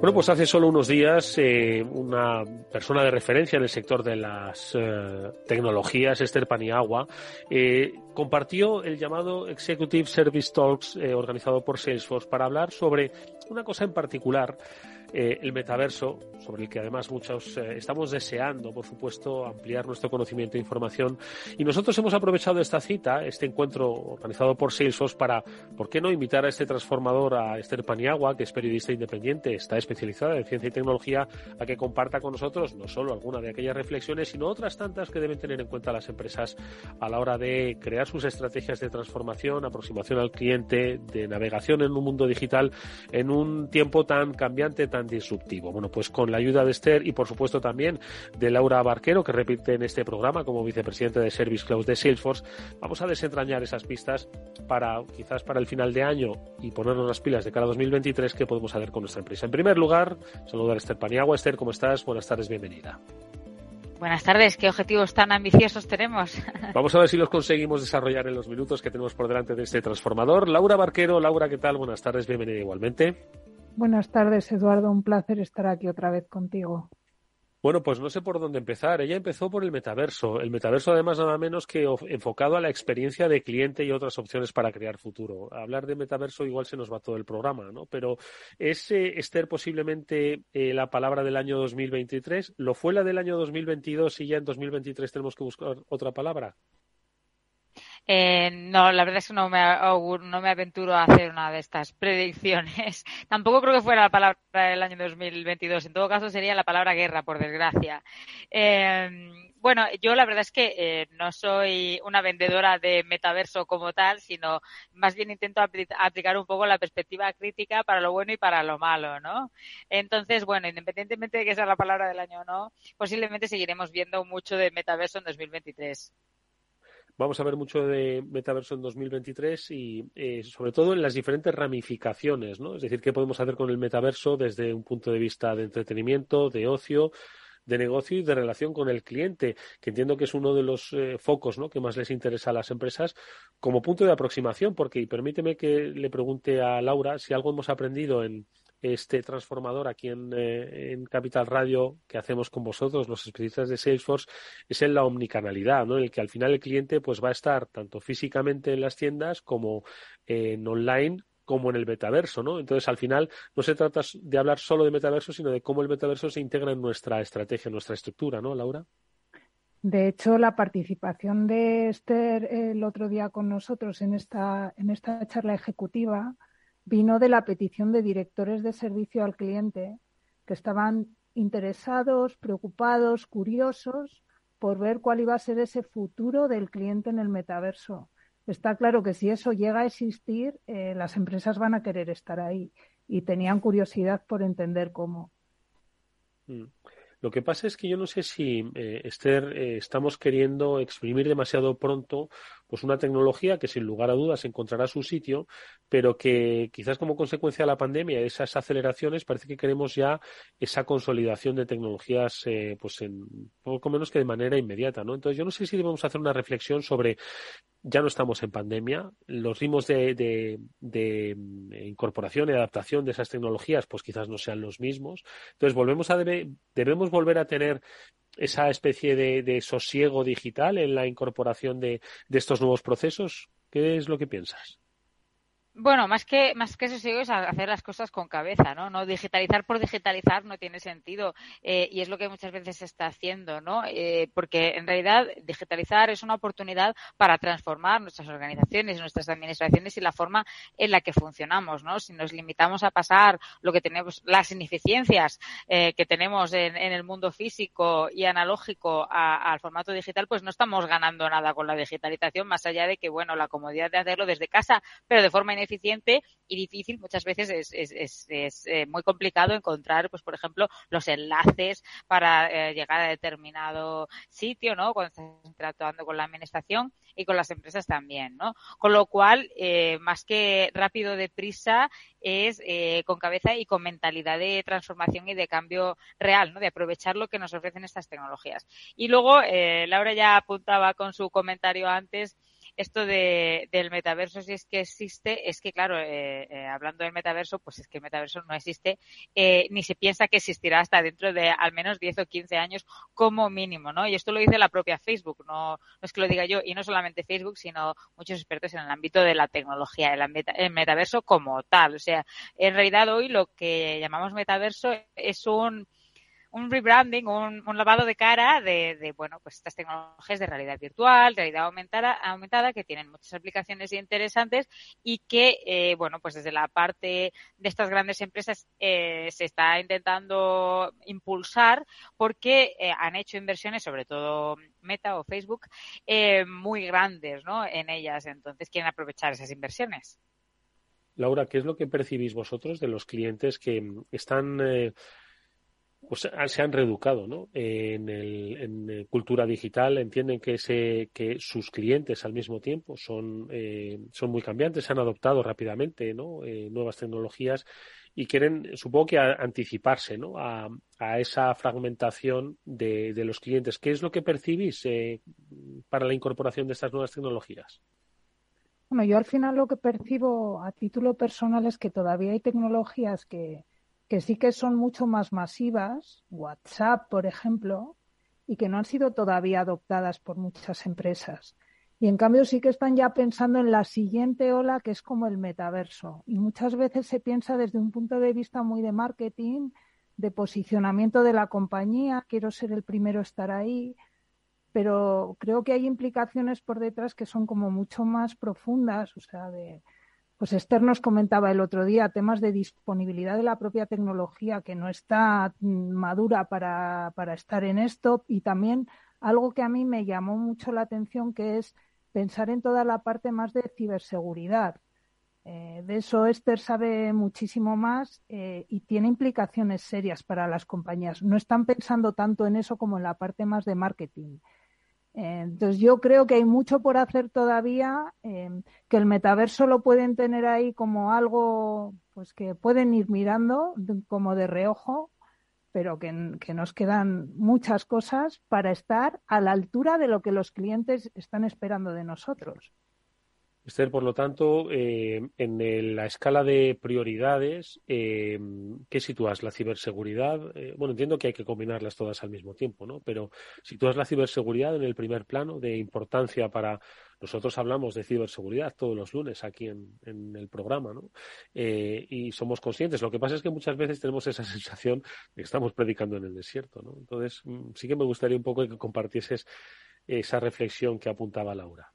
Bueno, pues hace solo unos días eh, una persona de referencia en el sector de las eh, tecnologías, Esther Paniagua, eh, compartió el llamado Executive Service Talks organizado por Salesforce para hablar sobre una cosa en particular eh, el metaverso, sobre el que además muchos eh, estamos deseando, por supuesto, ampliar nuestro conocimiento e información. Y nosotros hemos aprovechado esta cita, este encuentro organizado por Salesforce, para, ¿por qué no invitar a este transformador, a Esther Paniagua, que es periodista independiente, está especializada en ciencia y tecnología, a que comparta con nosotros no solo alguna de aquellas reflexiones, sino otras tantas que deben tener en cuenta las empresas a la hora de crear sus estrategias de transformación, aproximación al cliente, de navegación en un mundo digital, en un tiempo tan cambiante, tan disruptivo. Bueno, pues con la ayuda de Esther y por supuesto también de Laura Barquero, que repite en este programa como vicepresidente de Service Cloud de Salesforce, vamos a desentrañar esas pistas para quizás para el final de año y ponernos las pilas de cara a 2023 que podemos hacer con nuestra empresa. En primer lugar, saludar a Esther Paniagua. Esther, ¿cómo estás? Buenas tardes, bienvenida. Buenas tardes, ¿qué objetivos tan ambiciosos tenemos? Vamos a ver si los conseguimos desarrollar en los minutos que tenemos por delante de este transformador. Laura Barquero, Laura, ¿qué tal? Buenas tardes, bienvenida igualmente. Buenas tardes, Eduardo. Un placer estar aquí otra vez contigo. Bueno, pues no sé por dónde empezar. Ella empezó por el metaverso. El metaverso, además, nada menos que enfocado a la experiencia de cliente y otras opciones para crear futuro. Hablar de metaverso igual se nos va todo el programa, ¿no? Pero ¿es, eh, Esther, posiblemente eh, la palabra del año 2023? ¿Lo fue la del año 2022 y ya en 2023 tenemos que buscar otra palabra? Eh, no, la verdad es que no me, no me aventuro a hacer una de estas predicciones. Tampoco creo que fuera la palabra del año 2022. En todo caso, sería la palabra guerra, por desgracia. Eh, bueno, yo la verdad es que eh, no soy una vendedora de metaverso como tal, sino más bien intento aplicar un poco la perspectiva crítica para lo bueno y para lo malo, ¿no? Entonces, bueno, independientemente de que sea la palabra del año o no, posiblemente seguiremos viendo mucho de metaverso en 2023 vamos a ver mucho de metaverso en 2023 y eh, sobre todo en las diferentes ramificaciones, ¿no? Es decir, qué podemos hacer con el metaverso desde un punto de vista de entretenimiento, de ocio, de negocio y de relación con el cliente, que entiendo que es uno de los eh, focos ¿no? que más les interesa a las empresas como punto de aproximación, porque y permíteme que le pregunte a Laura si algo hemos aprendido en, este transformador aquí eh, en, Capital Radio que hacemos con vosotros, los especialistas de Salesforce, es en la omnicanalidad, ¿no? En el que al final el cliente pues va a estar tanto físicamente en las tiendas como en online como en el metaverso, ¿no? Entonces, al final, no se trata de hablar solo de metaverso, sino de cómo el metaverso se integra en nuestra estrategia, en nuestra estructura, ¿no, Laura? De hecho, la participación de Esther el otro día con nosotros en esta, en esta charla ejecutiva vino de la petición de directores de servicio al cliente que estaban interesados, preocupados, curiosos por ver cuál iba a ser ese futuro del cliente en el metaverso. Está claro que si eso llega a existir, eh, las empresas van a querer estar ahí y tenían curiosidad por entender cómo. Mm. Lo que pasa es que yo no sé si, eh, Esther, eh, estamos queriendo exprimir demasiado pronto pues una tecnología que sin lugar a dudas encontrará su sitio, pero que quizás como consecuencia de la pandemia, esas aceleraciones, parece que queremos ya esa consolidación de tecnologías, eh, pues en poco menos que de manera inmediata, ¿no? Entonces yo no sé si debemos hacer una reflexión sobre ya no estamos en pandemia, los ritmos de, mm, incorporación y adaptación de esas tecnologías, pues quizás no sean los mismos. Entonces volvemos a debemos volver a tener esa especie de, sosiego digital en la incorporación de, de estos nuevos procesos? ¿Qué es lo que piensas? Bueno, más que, más que eso sigo es hacer las cosas con cabeza, ¿no? No digitalizar por digitalizar no tiene sentido eh, y es lo que muchas veces se está haciendo, ¿no? Eh, porque en realidad digitalizar es una oportunidad para transformar nuestras organizaciones, nuestras administraciones y la forma en la que funcionamos, ¿no? Si nos limitamos a pasar lo que tenemos, las ineficiencias eh, que tenemos en, el mundo físico y analógico al formato digital, pues no estamos ganando nada con la digitalización, más allá de que, bueno, la comodidad de hacerlo desde casa, pero de forma y difícil, muchas veces es, es, es, eh, muy complicado encontrar, pues por ejemplo, los enlaces para eh, llegar a determinado sitio, ¿no? Cuando estás interactuando con la administración y con las empresas también, ¿no? Con lo cual, eh, más que rápido deprisa, es con cabeza y con mentalidad de transformación y de cambio real, ¿no? De aprovechar lo que nos ofrecen estas tecnologías. Y luego, Laura ya apuntaba con su comentario antes, esto de, del metaverso, si es que existe, es que, claro, eh, eh, hablando del metaverso, pues es que el metaverso no existe, eh, ni se piensa que existirá hasta dentro de al menos 10 o 15 años como mínimo, ¿no? Y esto lo dice la propia Facebook, no, no es que lo diga yo, y no solamente Facebook, sino muchos expertos en el ámbito de la tecnología, el, el metaverso como tal. O sea, en realidad hoy lo que llamamos metaverso es un un rebranding, un, lavado de cara de, bueno, pues estas tecnologías de realidad virtual, realidad aumentada, aumentada, que tienen muchas aplicaciones interesantes y que, eh, bueno, pues desde la parte de estas grandes empresas eh, se está intentando impulsar porque eh, han hecho inversiones, sobre todo Meta o Facebook, muy grandes, ¿no? En ellas. Entonces quieren aprovechar esas inversiones. Laura, ¿qué es lo que percibís vosotros de los clientes que están pues se han reeducado ¿no? en, el, en eh, cultura digital, entienden que, ese, que sus clientes al mismo tiempo son, eh, son muy cambiantes, se han adoptado rápidamente ¿no? Eh, nuevas tecnologías y quieren, supongo que, anticiparse ¿no? a, a, esa fragmentación de, de, los clientes. ¿Qué es lo que percibís para la incorporación de estas nuevas tecnologías? Bueno, yo al final lo que percibo a título personal es que todavía hay tecnologías que, que sí que son mucho más masivas, WhatsApp, por ejemplo, y que no han sido todavía adoptadas por muchas empresas. Y en cambio sí que están ya pensando en la siguiente ola, que es como el metaverso. Y muchas veces se piensa desde un punto de vista muy de marketing, de posicionamiento de la compañía, quiero ser el primero a estar ahí, pero creo que hay implicaciones por detrás que son como mucho más profundas, o sea, de, pues Esther nos comentaba el otro día temas de disponibilidad de la propia tecnología que no está mm, madura para, estar en esto y también algo que a mí me llamó mucho la atención que es pensar en toda la parte más de ciberseguridad. Eh, de eso Esther sabe muchísimo más eh, y tiene implicaciones serias para las compañías. No están pensando tanto en eso como en la parte más de marketing. Entonces yo creo que hay mucho por hacer todavía, em, que el metaverso lo pueden tener ahí como algo pues que pueden ir mirando como de reojo, pero que, nos quedan muchas cosas para estar a la altura de lo que los clientes están esperando de nosotros. Esther, por lo tanto, eh, en la escala de prioridades, eh, ¿qué sitúas? ¿La ciberseguridad? Eh, bueno, entiendo que hay que combinarlas todas al mismo tiempo, ¿no? Pero ¿sitúas la ciberseguridad en el primer plano de importancia para... Nosotros hablamos de ciberseguridad todos los lunes aquí en, el programa, ¿no? y somos conscientes. Lo que pasa es que muchas veces tenemos esa sensación de que estamos predicando en el desierto, ¿no? Entonces, mm, sí que me gustaría un poco que compartieses esa reflexión que apuntaba Laura.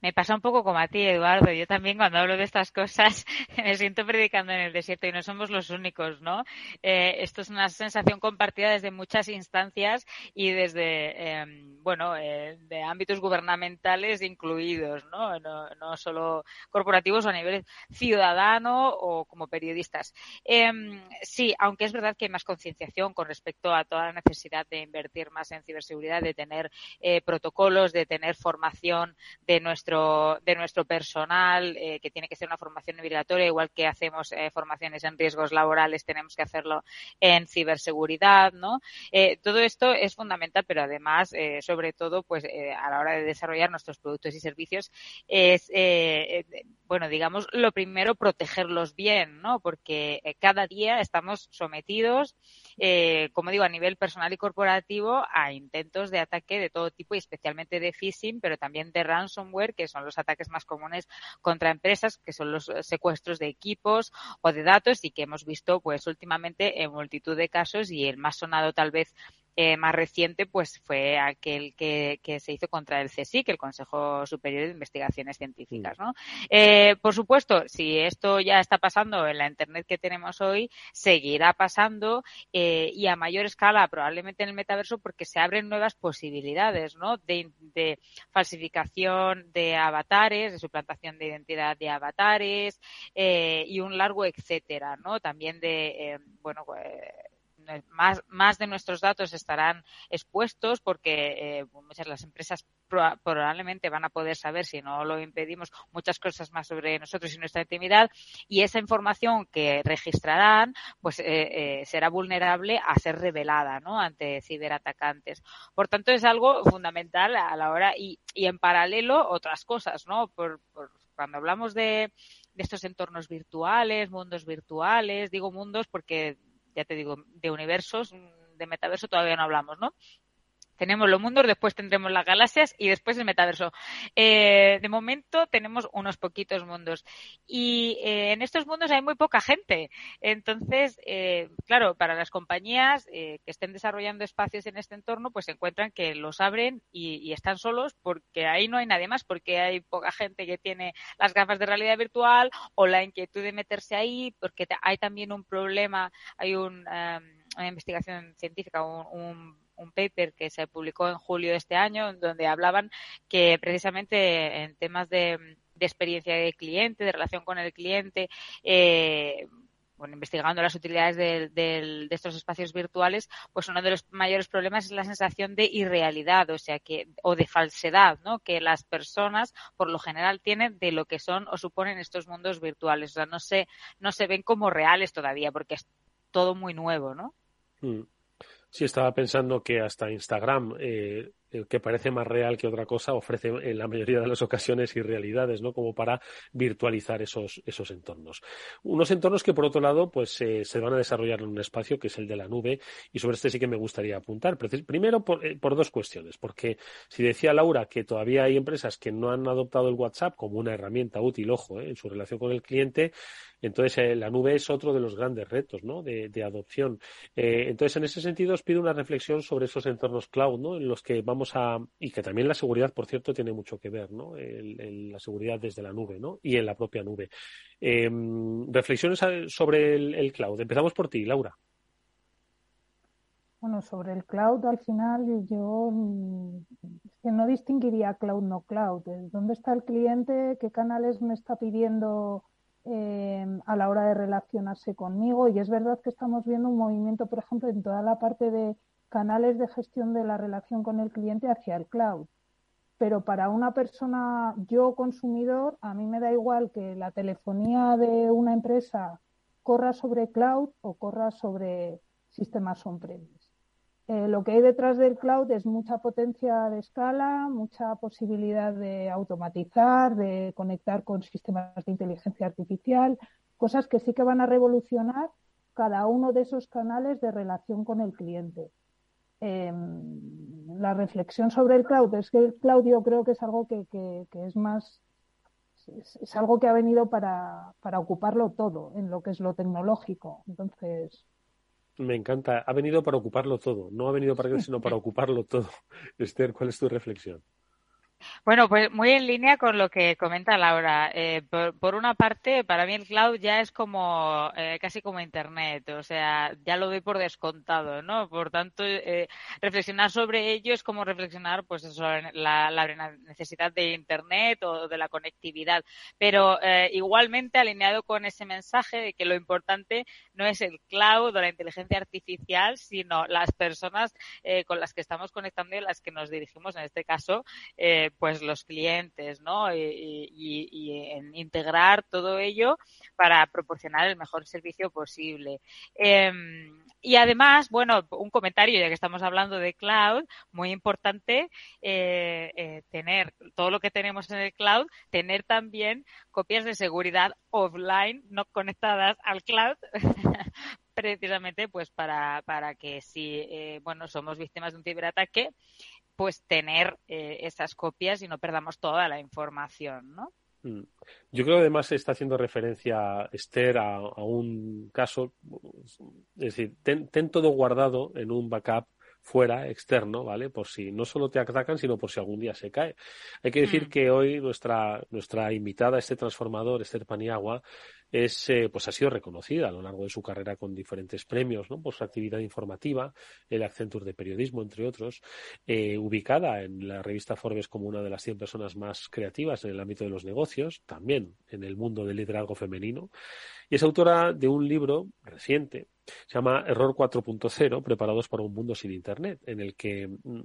Me pasa un poco como a ti, Eduardo. Yo también cuando hablo de estas cosas me siento predicando en el desierto y no somos los únicos, ¿no? Eh, esto es una sensación compartida desde muchas instancias y desde, em, bueno, eh, de ámbitos gubernamentales incluidos, ¿no? ¿no? ¿no? solo corporativos o a nivel ciudadano o como periodistas. Em, sí, aunque es verdad que hay más concienciación con respecto a toda la necesidad de invertir más en ciberseguridad, de tener eh, protocolos, de tener formación de nuestro, de nuestro personal, eh, que tiene que ser una formación obligatoria, igual que hacemos eh, formaciones en riesgos laborales, tenemos que hacerlo en ciberseguridad, ¿no? todo esto es fundamental, pero además, sobre todo, pues a la hora de desarrollar nuestros productos y servicios, es, bueno, digamos, lo primero, protegerlos bien, ¿no? Porque cada día estamos sometidos, como digo, a nivel personal y corporativo, a intentos de ataque de todo tipo y especialmente de phishing, pero también de ransomware, que son los ataques más comunes contra empresas, que son los secuestros de equipos o de datos y que hemos visto pues últimamente en multitud de casos y el más sonado tal vez eh, más reciente pues fue aquel que, se hizo contra el CSIC, el Consejo Superior de Investigaciones Científicas. ¿no? Eh, por supuesto, si esto ya está pasando en la Internet que tenemos hoy, seguirá pasando eh, y a mayor escala probablemente en el metaverso porque se abren nuevas posibilidades ¿no? de, de falsificación de avatares, de suplantación de identidad de avatares y un largo etcétera, ¿no? También de, bueno, más, más de nuestros datos estarán expuestos porque eh, muchas de las empresas probablemente van a poder saber, si no lo impedimos, muchas cosas más sobre nosotros y nuestra intimidad y esa información que registrarán pues eh, eh, será vulnerable a ser revelada ¿no? ante ciberatacantes. Por tanto, es algo fundamental a la hora y, y en paralelo otras cosas, ¿no? Por, por, cuando hablamos de, de estos entornos virtuales, mundos virtuales, digo mundos porque ya te digo, de universos, de metaverso todavía no hablamos, ¿no? Tenemos los mundos, después tendremos las galaxias y después el metaverso. Eh, de momento tenemos unos poquitos mundos y eh, en estos mundos hay muy poca gente. Entonces, eh, claro, para las compañías que estén desarrollando espacios en este entorno, pues se encuentran que los abren y, están solos porque ahí no hay nadie más, porque hay poca gente que tiene las gafas de realidad virtual o la inquietud de meterse ahí, porque hay también un problema, hay un, una investigación científica, un, un un paper que se publicó en julio de este año, donde hablaban que precisamente en temas de, experiencia de cliente, de relación con el cliente, eh, bueno, investigando las utilidades de, estos espacios virtuales, pues uno de los mayores problemas es la sensación de irrealidad, o sea que, o de falsedad, ¿no? Que las personas, por lo general, tienen de lo que son o suponen estos mundos virtuales. O sea, no se, no se ven como reales todavía, porque es todo muy nuevo, ¿no? Mm. Sí, estaba pensando que hasta Instagram, eh, que parece más real que otra cosa, ofrece en la mayoría de las ocasiones irrealidades, ¿no? Como para virtualizar esos, esos entornos. Unos entornos que, por otro lado, pues eh, se van a desarrollar en un espacio que es el de la nube, y sobre este sí que me gustaría apuntar. Primero, por, eh, por dos cuestiones, porque si decía Laura que todavía hay empresas que no han adoptado el WhatsApp como una herramienta útil, ojo, en su relación con el cliente, entonces, eh, la nube es otro de los grandes retos ¿no? de, adopción. Eh, entonces, en ese sentido, os pido una reflexión sobre esos entornos cloud, ¿no? en los que vamos a. y que también la seguridad, por cierto, tiene mucho que ver, ¿no? la seguridad desde la nube ¿no? y en la propia nube. Em, reflexiones sobre el, cloud. Empezamos por ti, Laura. Bueno, sobre el cloud, al final yo mm, que no distinguiría cloud no cloud. ¿Dónde está el cliente? ¿Qué canales me está pidiendo Em, a la hora de relacionarse conmigo. Y es verdad que estamos viendo un movimiento, por ejemplo, en toda la parte de canales de gestión de la relación con el cliente hacia el cloud. Pero para una persona, yo consumidor, a mí me da igual que la telefonía de una empresa corra sobre cloud o corra sobre sistemas on-premise. Eh, lo que hay detrás del cloud es mucha potencia de escala, mucha posibilidad de automatizar, de conectar con sistemas de inteligencia artificial, cosas que sí que van a revolucionar cada uno de esos canales de relación con el cliente. Em, la reflexión sobre el cloud es que el cloud yo creo que es algo que, es más es, algo que ha venido para, para ocuparlo todo en lo que es lo tecnológico. Entonces, me encanta. Ha venido para ocuparlo todo. No ha venido para qué, sino para ocuparlo todo. Esther, ¿cuál es tu reflexión? Bueno, pues muy en línea con lo que comenta Laura. Eh, por, una parte, para mí el cloud ya es como eh, casi como Internet, o sea, ya lo doy por descontado, ¿no? Por tanto, eh, reflexionar sobre ello es como reflexionar, pues, sobre la, necesidad de Internet o de la conectividad. Pero igualmente alineado con ese mensaje de que lo importante no es el cloud o la inteligencia artificial, sino las personas con las que estamos conectando y las que nos dirigimos, en este caso, eh, pues los clientes, ¿no? Y, en integrar todo ello para proporcionar el mejor servicio posible. Em, y además, bueno, un comentario, ya que estamos hablando de cloud, muy importante eh, eh, tener todo lo que tenemos en el cloud, tener también copias de seguridad offline, no conectadas al cloud, precisamente pues para, para que si bueno somos víctimas de un ciberataque pues tener eh, esas copias y no perdamos toda la información, ¿no? Mm. Yo creo que además se está haciendo referencia, Esther, a, un caso, es decir, ten, todo guardado en un backup fuera, externo, ¿vale? Por si no solo te atacan, sino por si algún día se cae. Hay que decir mm. que hoy nuestra, nuestra invitada, este transformador, Esther Paniagua, es, eh, pues ha sido reconocida a lo largo de su carrera con diferentes premios, ¿no? Por su actividad informativa, el Accenture de periodismo, entre otros, eh, ubicada en la revista Forbes como una de las 100 personas más creativas en el ámbito de los negocios, también en el mundo del liderazgo femenino, y es autora de un libro reciente se llama Error 4.0, preparados para un mundo sin Internet, en el que mm,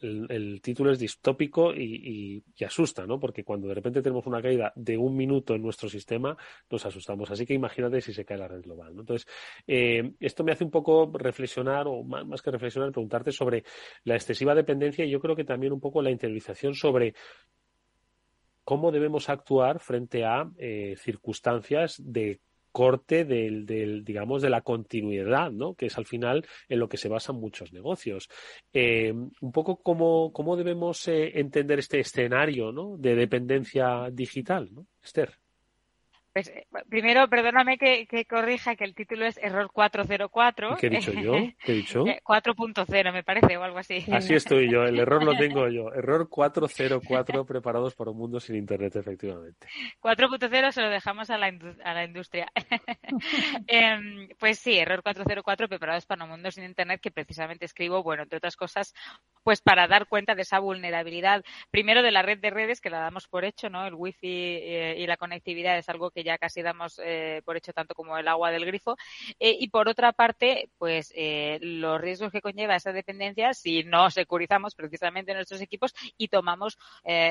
el, título es distópico y, asusta, ¿no? Porque cuando de repente tenemos una caída de un minuto en nuestro sistema, nos asustamos. Así que imagínate si se cae la red global. Entonces, eh, esto me hace un poco reflexionar, o más, que reflexionar, preguntarte sobre la excesiva dependencia y yo creo que también un poco la interiorización sobre cómo debemos actuar frente a eh, circunstancias de corte del, del, digamos, de la continuidad, ¿no? Que es al final en lo que se basan muchos negocios. Eh, un poco cómo, cómo debemos entender este escenario, ¿no? De dependencia digital, ¿no? Esther. Pues, eh, primero, perdóname que, corrija que el título es Error 404. ¿Qué he dicho yo? ¿Qué he dicho? 4.0 eh, me parece o algo así. Así estoy yo, el error lo tengo yo. Error 404 preparados para un mundo sin Internet, efectivamente. 4.0 se lo dejamos a la, a la industria. Em, pues sí, Error 404 preparados para un mundo sin Internet que precisamente escribo, bueno, entre otras cosas, pues para dar cuenta de esa vulnerabilidad. Primero de la red de redes que la damos por hecho, ¿no? El wifi eh, y la conectividad es algo que ya casi damos eh, por hecho tanto como el agua del grifo. Eh, y por otra parte, pues eh, los riesgos que conlleva esa dependencia si no securizamos precisamente nuestros equipos y tomamos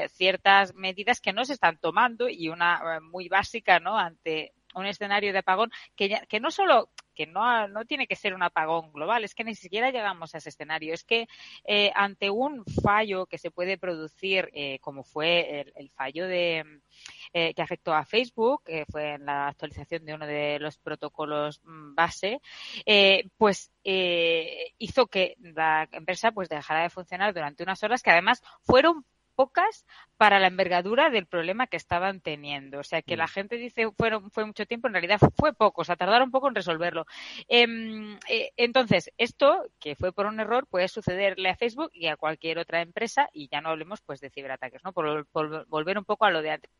ciertas medidas que no se están tomando y una muy básica, ¿no? Ante un escenario de apagón que, que no solo que no, no tiene que ser un apagón global, es que ni siquiera llegamos a ese escenario. Es que eh, ante un fallo que se puede producir, eh, como fue el, fallo de, eh, que afectó a Facebook, que fue en la actualización de uno de los protocolos mm, base, pues hizo que la empresa pues dejara de funcionar durante unas horas que además fueron pocas para la envergadura del problema que estaban teniendo. O sea, que la mm. gente dice fueron, fue mucho tiempo, en realidad fue poco, o sea, tardaron poco en resolverlo. Em, eh, entonces, esto, que fue por un error, puede sucederle a Facebook y a cualquier otra empresa, y ya no hablemos pues de ciberataques, ¿no? Por, volver un poco a lo de antes.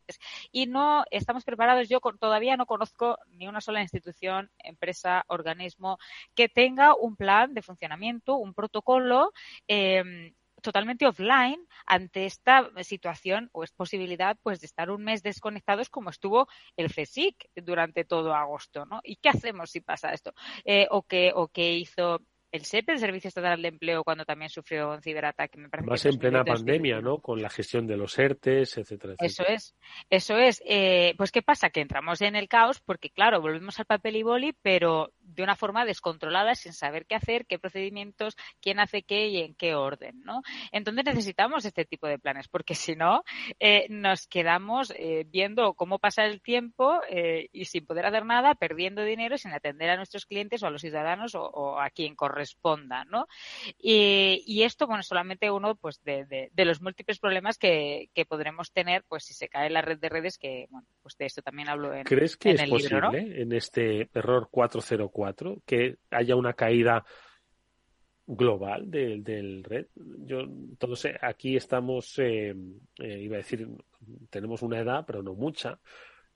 Y no estamos preparados, yo todavía no conozco ni una sola institución, empresa, organismo que tenga un plan de funcionamiento, un protocolo eh, totalmente offline ante esta situación o es posibilidad pues de estar un mes desconectados como estuvo el CSIC durante todo agosto, ¿no? ¿Y qué hacemos si pasa esto? Eh, o que o qué hizo el SEP, el Servicio Estatal de Empleo, cuando también sufrió un ciberataque. Me parece Más en plena pandemia, ¿no? Con la gestión de los ERTES, etcétera, etcétera. Eso es, eso es. Eh, pues, ¿qué pasa? Que entramos en el caos porque, claro, volvemos al papel y boli, pero de una forma descontrolada, sin saber qué hacer, qué procedimientos, quién hace qué y en qué orden, ¿no? Entonces necesitamos este tipo de planes, porque si no, eh, nos quedamos eh, viendo cómo pasa el tiempo y sin poder hacer nada, perdiendo dinero, sin atender a nuestros clientes o a los ciudadanos o, o a quien corresponde responda, ¿no? Y, esto, bueno, solamente uno pues de, los múltiples problemas que, podremos tener pues si se cae la red de redes, que, bueno, pues de esto también hablo en, ¿Crees que es el posible, libro, en este error 404, que haya una caída global del, del red. Yo, todos aquí estamos, eh, eh, iba a decir, tenemos una edad, pero no mucha,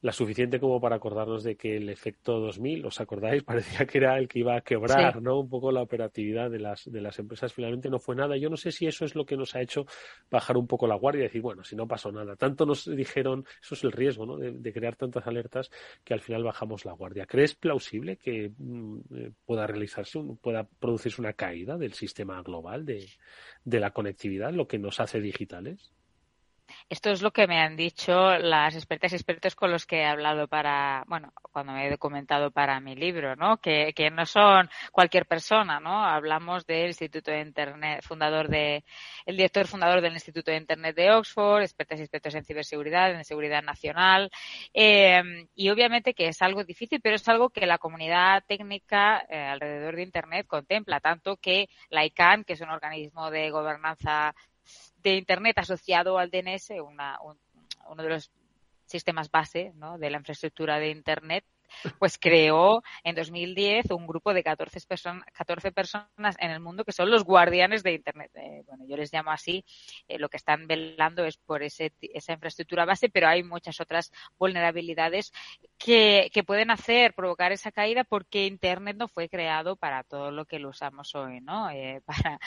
la suficiente como para acordarnos de que el efecto 2000, ¿os acordáis? Parecía que era el que iba a quebrar, ¿no? Un poco la operatividad de las, de las empresas. Finalmente no fue nada. Yo no sé si eso es lo que nos ha hecho bajar un poco la guardia y decir, bueno, si no pasó nada. Tanto nos dijeron, eso es el riesgo, ¿no? De, crear tantas alertas que al final bajamos la guardia. ¿Crees plausible que mm, eh, pueda realizarse, pueda producirse una caída del sistema global de, de la conectividad, lo que nos hace digitales? Esto es lo que me han dicho las expertas y expertos con los que he hablado para, bueno, cuando me he documentado para mi libro, ¿no? Que, que no son cualquier persona, ¿no? Hablamos del Instituto de Internet, fundador de, el director fundador del Instituto de Internet de Oxford, expertas y expertos en ciberseguridad, en seguridad nacional, eh, y obviamente que es algo difícil, pero es algo que la comunidad técnica eh, alrededor de Internet contempla, tanto que la ICANN, que es un organismo de gobernanza de Internet asociado al DNS, una, uno de los sistemas base ¿no? de la infraestructura de Internet, pues creó en 2010 un grupo de 14, personas 14 personas en el mundo que son los guardianes de Internet. Eh, bueno, yo les llamo así, eh, lo que están velando es por ese, esa infraestructura base, pero hay muchas otras vulnerabilidades que, que pueden hacer, provocar esa caída porque Internet no fue creado para todo lo que lo usamos hoy, ¿no? Eh, para,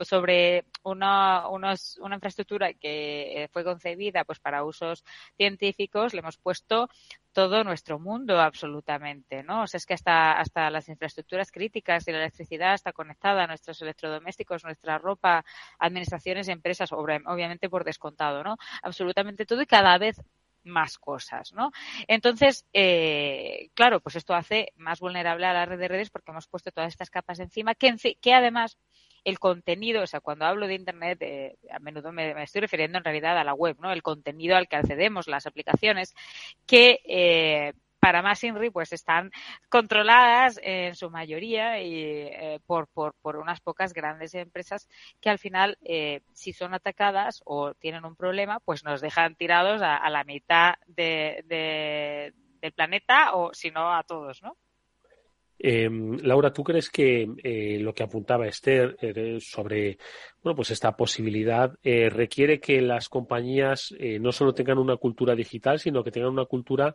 sobre una, unos, una infraestructura que fue concebida pues para usos científicos, le hemos puesto todo nuestro mundo absolutamente, ¿no? O sea, es que hasta, hasta las infraestructuras críticas y la electricidad está conectada, nuestros electrodomésticos, nuestra ropa, administraciones, empresas, obviamente por descontado, ¿no? Absolutamente todo y cada vez más cosas, ¿no? Entonces, eh, claro, pues esto hace más vulnerable a la red de redes porque hemos puesto todas estas capas encima que, que además el contenido, o sea, cuando hablo de Internet, eh, a menudo me, estoy refiriendo en realidad a la web, ¿no? El contenido al que accedemos, las aplicaciones, que eh, para más INRI pues están controladas en su mayoría y eh, por, por, por, unas pocas grandes empresas que al final eh, si son atacadas o tienen un problema pues nos dejan tirados a, la mitad de, del planeta o si no a todos, ¿no? Eh, Laura, ¿tú crees que eh, lo que apuntaba Esther eh, sobre bueno, pues esta posibilidad eh, requiere que las compañías no solo tengan una cultura digital, sino que tengan una cultura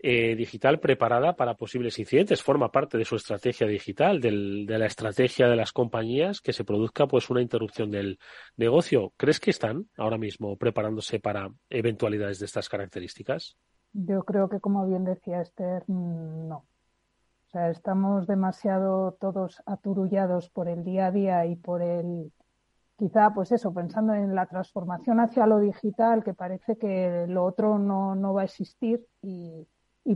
digital preparada para posibles incidentes? Forma parte de su estrategia digital, de la estrategia de las compañías que se produzca pues una interrupción del negocio. ¿Crees que están ahora mismo preparándose para eventualidades de estas características? Yo creo que, como bien decía Esther, no o sea, estamos demasiado todos aturullados por el día a día y por el, quizá, pues eso, pensando en la transformación hacia lo digital, que parece que lo otro no, no va a existir y,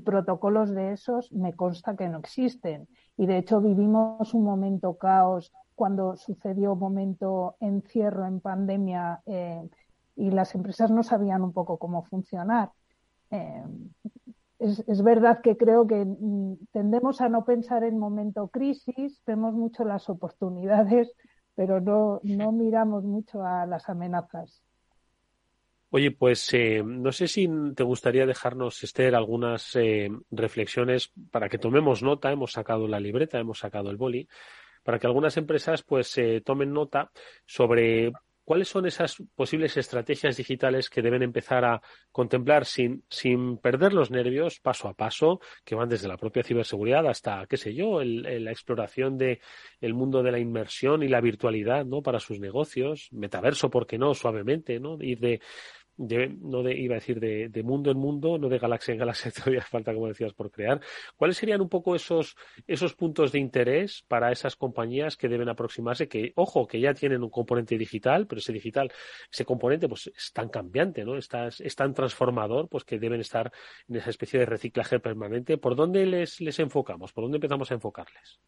protocolos de esos me consta que no existen. Y de hecho vivimos un momento caos cuando sucedió un momento encierro en pandemia eh, y las empresas no sabían un poco cómo funcionar. Eh, es, verdad que creo que mm, tendemos a no pensar en momento crisis, vemos mucho las oportunidades, pero no, no miramos mucho a las amenazas. Oye, pues eh, no sé si te gustaría dejarnos, Esther, algunas eh, reflexiones para que tomemos nota. Hemos sacado la libreta, hemos sacado el boli, para que algunas empresas pues eh, tomen nota sobre ¿cuáles son esas posibles estrategias digitales que deben empezar a contemplar sin, sin perder los nervios paso a paso, que van desde la propia ciberseguridad hasta, qué sé yo, el, la exploración de el mundo de la inmersión y la virtualidad, ¿no? Para sus negocios, metaverso, ¿por qué no? Suavemente, ¿no? Ir de no de, iba a decir de, mundo en mundo, no de galaxia en galaxia, todavía falta, como decías, por crear. ¿Cuáles serían un poco esos, esos puntos de interés para esas compañías que deben aproximarse? Que, ojo, que ya tienen un componente digital, pero ese digital, ese componente, pues es tan cambiante, ¿no? Está, es tan transformador, pues que deben estar en esa especie de reciclaje permanente. ¿Por dónde les, les enfocamos? ¿Por dónde empezamos a enfocarles?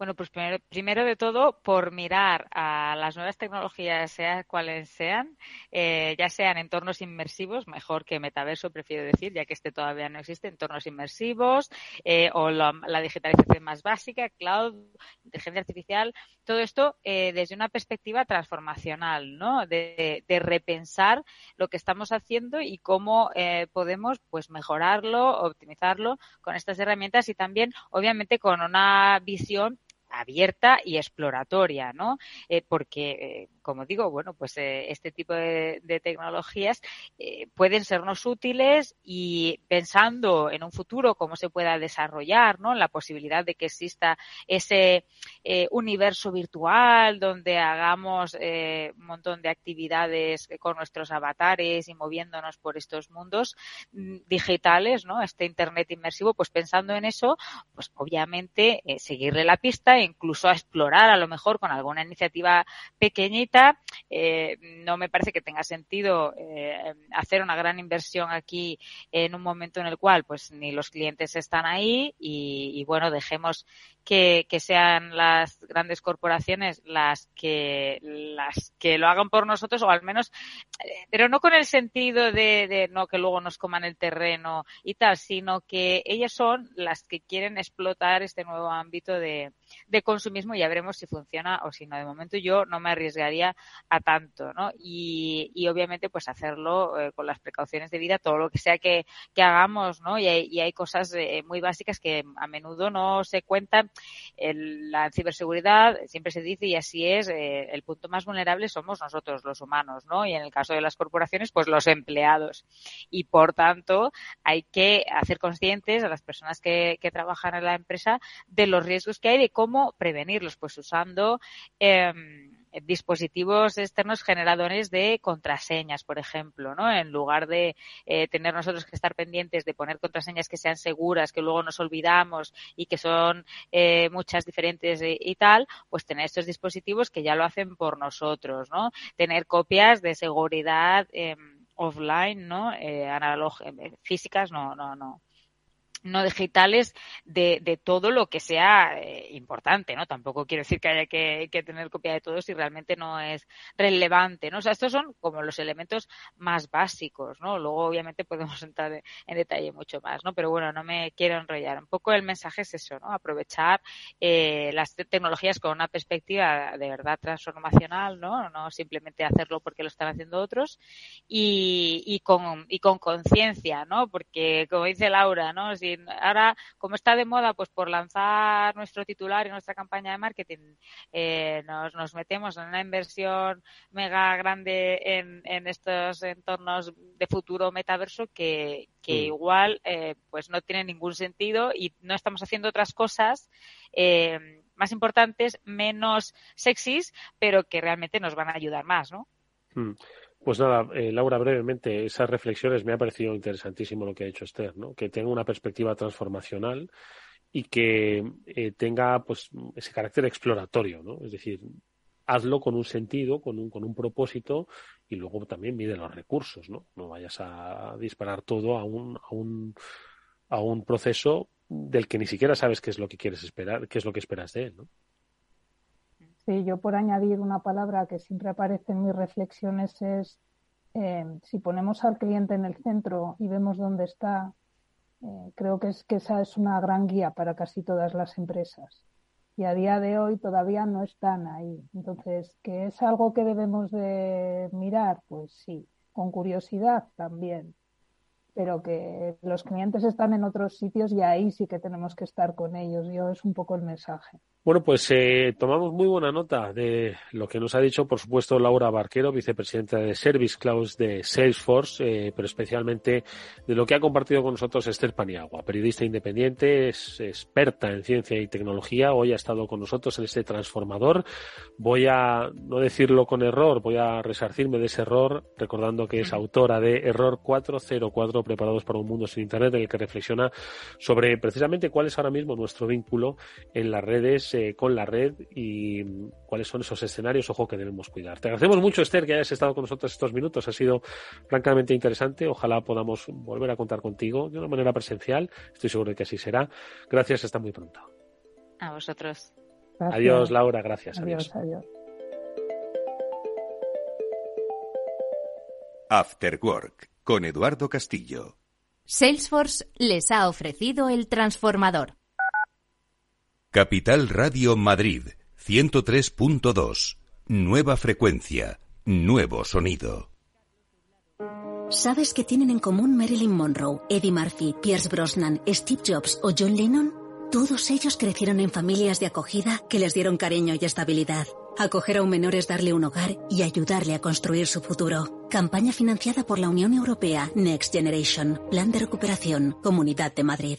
Bueno, pues primero, de todo, por mirar a las nuevas tecnologías, sean cuales sean, eh, ya sean entornos inmersivos, mejor que metaverso, prefiero decir, ya que este todavía no existe, entornos inmersivos, eh, o la, digitalización más básica, cloud, inteligencia artificial, todo esto eh, desde una perspectiva transformacional, ¿no? De, de, repensar lo que estamos haciendo y cómo podemos, pues, mejorarlo, optimizarlo con estas herramientas y también, obviamente, con una visión abierta y exploratoria, ¿no? Eh, porque, eh, como digo, bueno, pues eh, este tipo de, tecnologías pueden sernos útiles y pensando en un futuro cómo se pueda desarrollar, ¿no? La posibilidad de que exista ese universo virtual donde hagamos un montón de actividades con nuestros avatares y moviéndonos por estos mundos mm, digitales, ¿no? Este Internet inmersivo, pues pensando en eso, pues obviamente seguirle la pista incluso a explorar a lo mejor con alguna iniciativa pequeñita. Eh, no me parece que tenga sentido eh, hacer una gran inversión aquí en un momento en el cual pues ni los clientes están ahí y, bueno, dejemos que, sean las grandes corporaciones las que las que lo hagan por nosotros o al menos eh, pero no con el sentido de, de, no que luego nos coman el terreno y tal sino que ellas son las que quieren explotar este nuevo ámbito de, de consumismo y ya veremos si funciona o si no. De momento yo no me arriesgaría a tanto, ¿no? Y, y obviamente pues hacerlo eh, con las precauciones de vida, todo lo que sea que, que hagamos, ¿no? Y hay, y hay cosas eh, muy básicas que a menudo no se cuentan. El, la ciberseguridad siempre se dice y así es, eh, el punto más vulnerable somos nosotros, los humanos, ¿no? Y en el caso de las corporaciones, pues los empleados. Y por tanto, hay que hacer conscientes a las personas que, que trabajan en la empresa de los riesgos que hay, de cómo prevenirlos, pues usando em, dispositivos externos generadores de contraseñas, por ejemplo, ¿no? En lugar de eh, tener nosotros que estar pendientes de poner contraseñas que sean seguras, que luego nos olvidamos y que son eh, muchas diferentes y, tal, pues tener estos dispositivos que ya lo hacen por nosotros, ¿no? Tener copias de seguridad em, offline, ¿no? Eh, físicas, no, no, no no digitales de, de, todo lo que sea eh, importante, ¿no? Tampoco quiero decir que haya que, que, tener copia de todo si realmente no es relevante, ¿no? O sea, estos son como los elementos más básicos, ¿no? Luego, obviamente, podemos entrar en, detalle mucho más, ¿no? Pero bueno, no me quiero enrollar. Un poco el mensaje es eso, ¿no? Aprovechar eh, las tecnologías con una perspectiva de verdad transformacional, ¿no? No simplemente hacerlo porque lo están haciendo otros y, y con y con conciencia, ¿no? Porque, como dice Laura, ¿no? Si ahora, como está de moda, pues por lanzar nuestro titular y nuestra campaña de marketing, eh, nos, nos metemos en una inversión mega grande en, en estos entornos de futuro metaverso que, que mm. igual eh, pues no tiene ningún sentido y no estamos haciendo otras cosas eh, más importantes, menos sexys, pero que realmente nos van a ayudar más, ¿no? Mm. Pues nada, eh, Laura, brevemente, esas reflexiones me ha parecido interesantísimo lo que ha hecho Esther, ¿no? Que tenga una perspectiva transformacional y que eh, tenga pues ese carácter exploratorio, ¿no? Es decir, hazlo con un sentido, con un, con un propósito y luego también mide los recursos, ¿no? No vayas a disparar todo a un, a un, a un proceso del que ni siquiera sabes qué es lo que quieres esperar, qué es lo que esperas de él, ¿no? Sí, yo por añadir una palabra que siempre aparece en mis reflexiones es eh, si ponemos al cliente en el centro y vemos dónde está, eh, creo que es que esa es una gran guía para casi todas las empresas. Y a día de hoy todavía no están ahí. Entonces, ¿que es algo que debemos de mirar? Pues sí, con curiosidad también pero que los clientes están en otros sitios y ahí sí que tenemos que estar con ellos. Yo es un poco el mensaje. Bueno, pues eh, tomamos muy buena nota de lo que nos ha dicho, por supuesto, Laura Barquero, vicepresidenta de Service Cloud de Salesforce, eh, pero especialmente de lo que ha compartido con nosotros Esther Paniagua, periodista independiente, es experta en ciencia y tecnología. Hoy ha estado con nosotros en este transformador. Voy a no decirlo con error, voy a resarcirme de ese error, recordando que es autora de Error 404, Preparados para un Mundo sin Internet, en el que reflexiona sobre precisamente cuál es ahora mismo nuestro vínculo en las redes eh, con la red y cuáles son esos escenarios, ojo, que debemos cuidar. Te agradecemos mucho, Esther, que hayas estado con nosotros estos minutos. Ha sido francamente interesante. Ojalá podamos volver a contar contigo de una manera presencial. Estoy seguro de que así será. Gracias, hasta muy pronto. A vosotros. Adiós, Laura. Gracias. adiós. adiós. After Work con Eduardo Castillo. Salesforce les ha ofrecido el transformador. Capital Radio Madrid 103.2. Nueva frecuencia, nuevo sonido. ¿Sabes qué tienen en común Marilyn Monroe, Eddie Murphy, Pierce Brosnan, Steve Jobs o John Lennon? Todos ellos crecieron en familias de acogida que les dieron cariño y estabilidad. Acoger a un menor es darle un hogar y ayudarle a construir su futuro. Campaña financiada por la Unión Europea Next Generation. Plan de recuperación. Comunidad de Madrid.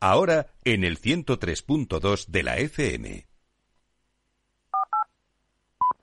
Ahora en el 103.2 de la FM.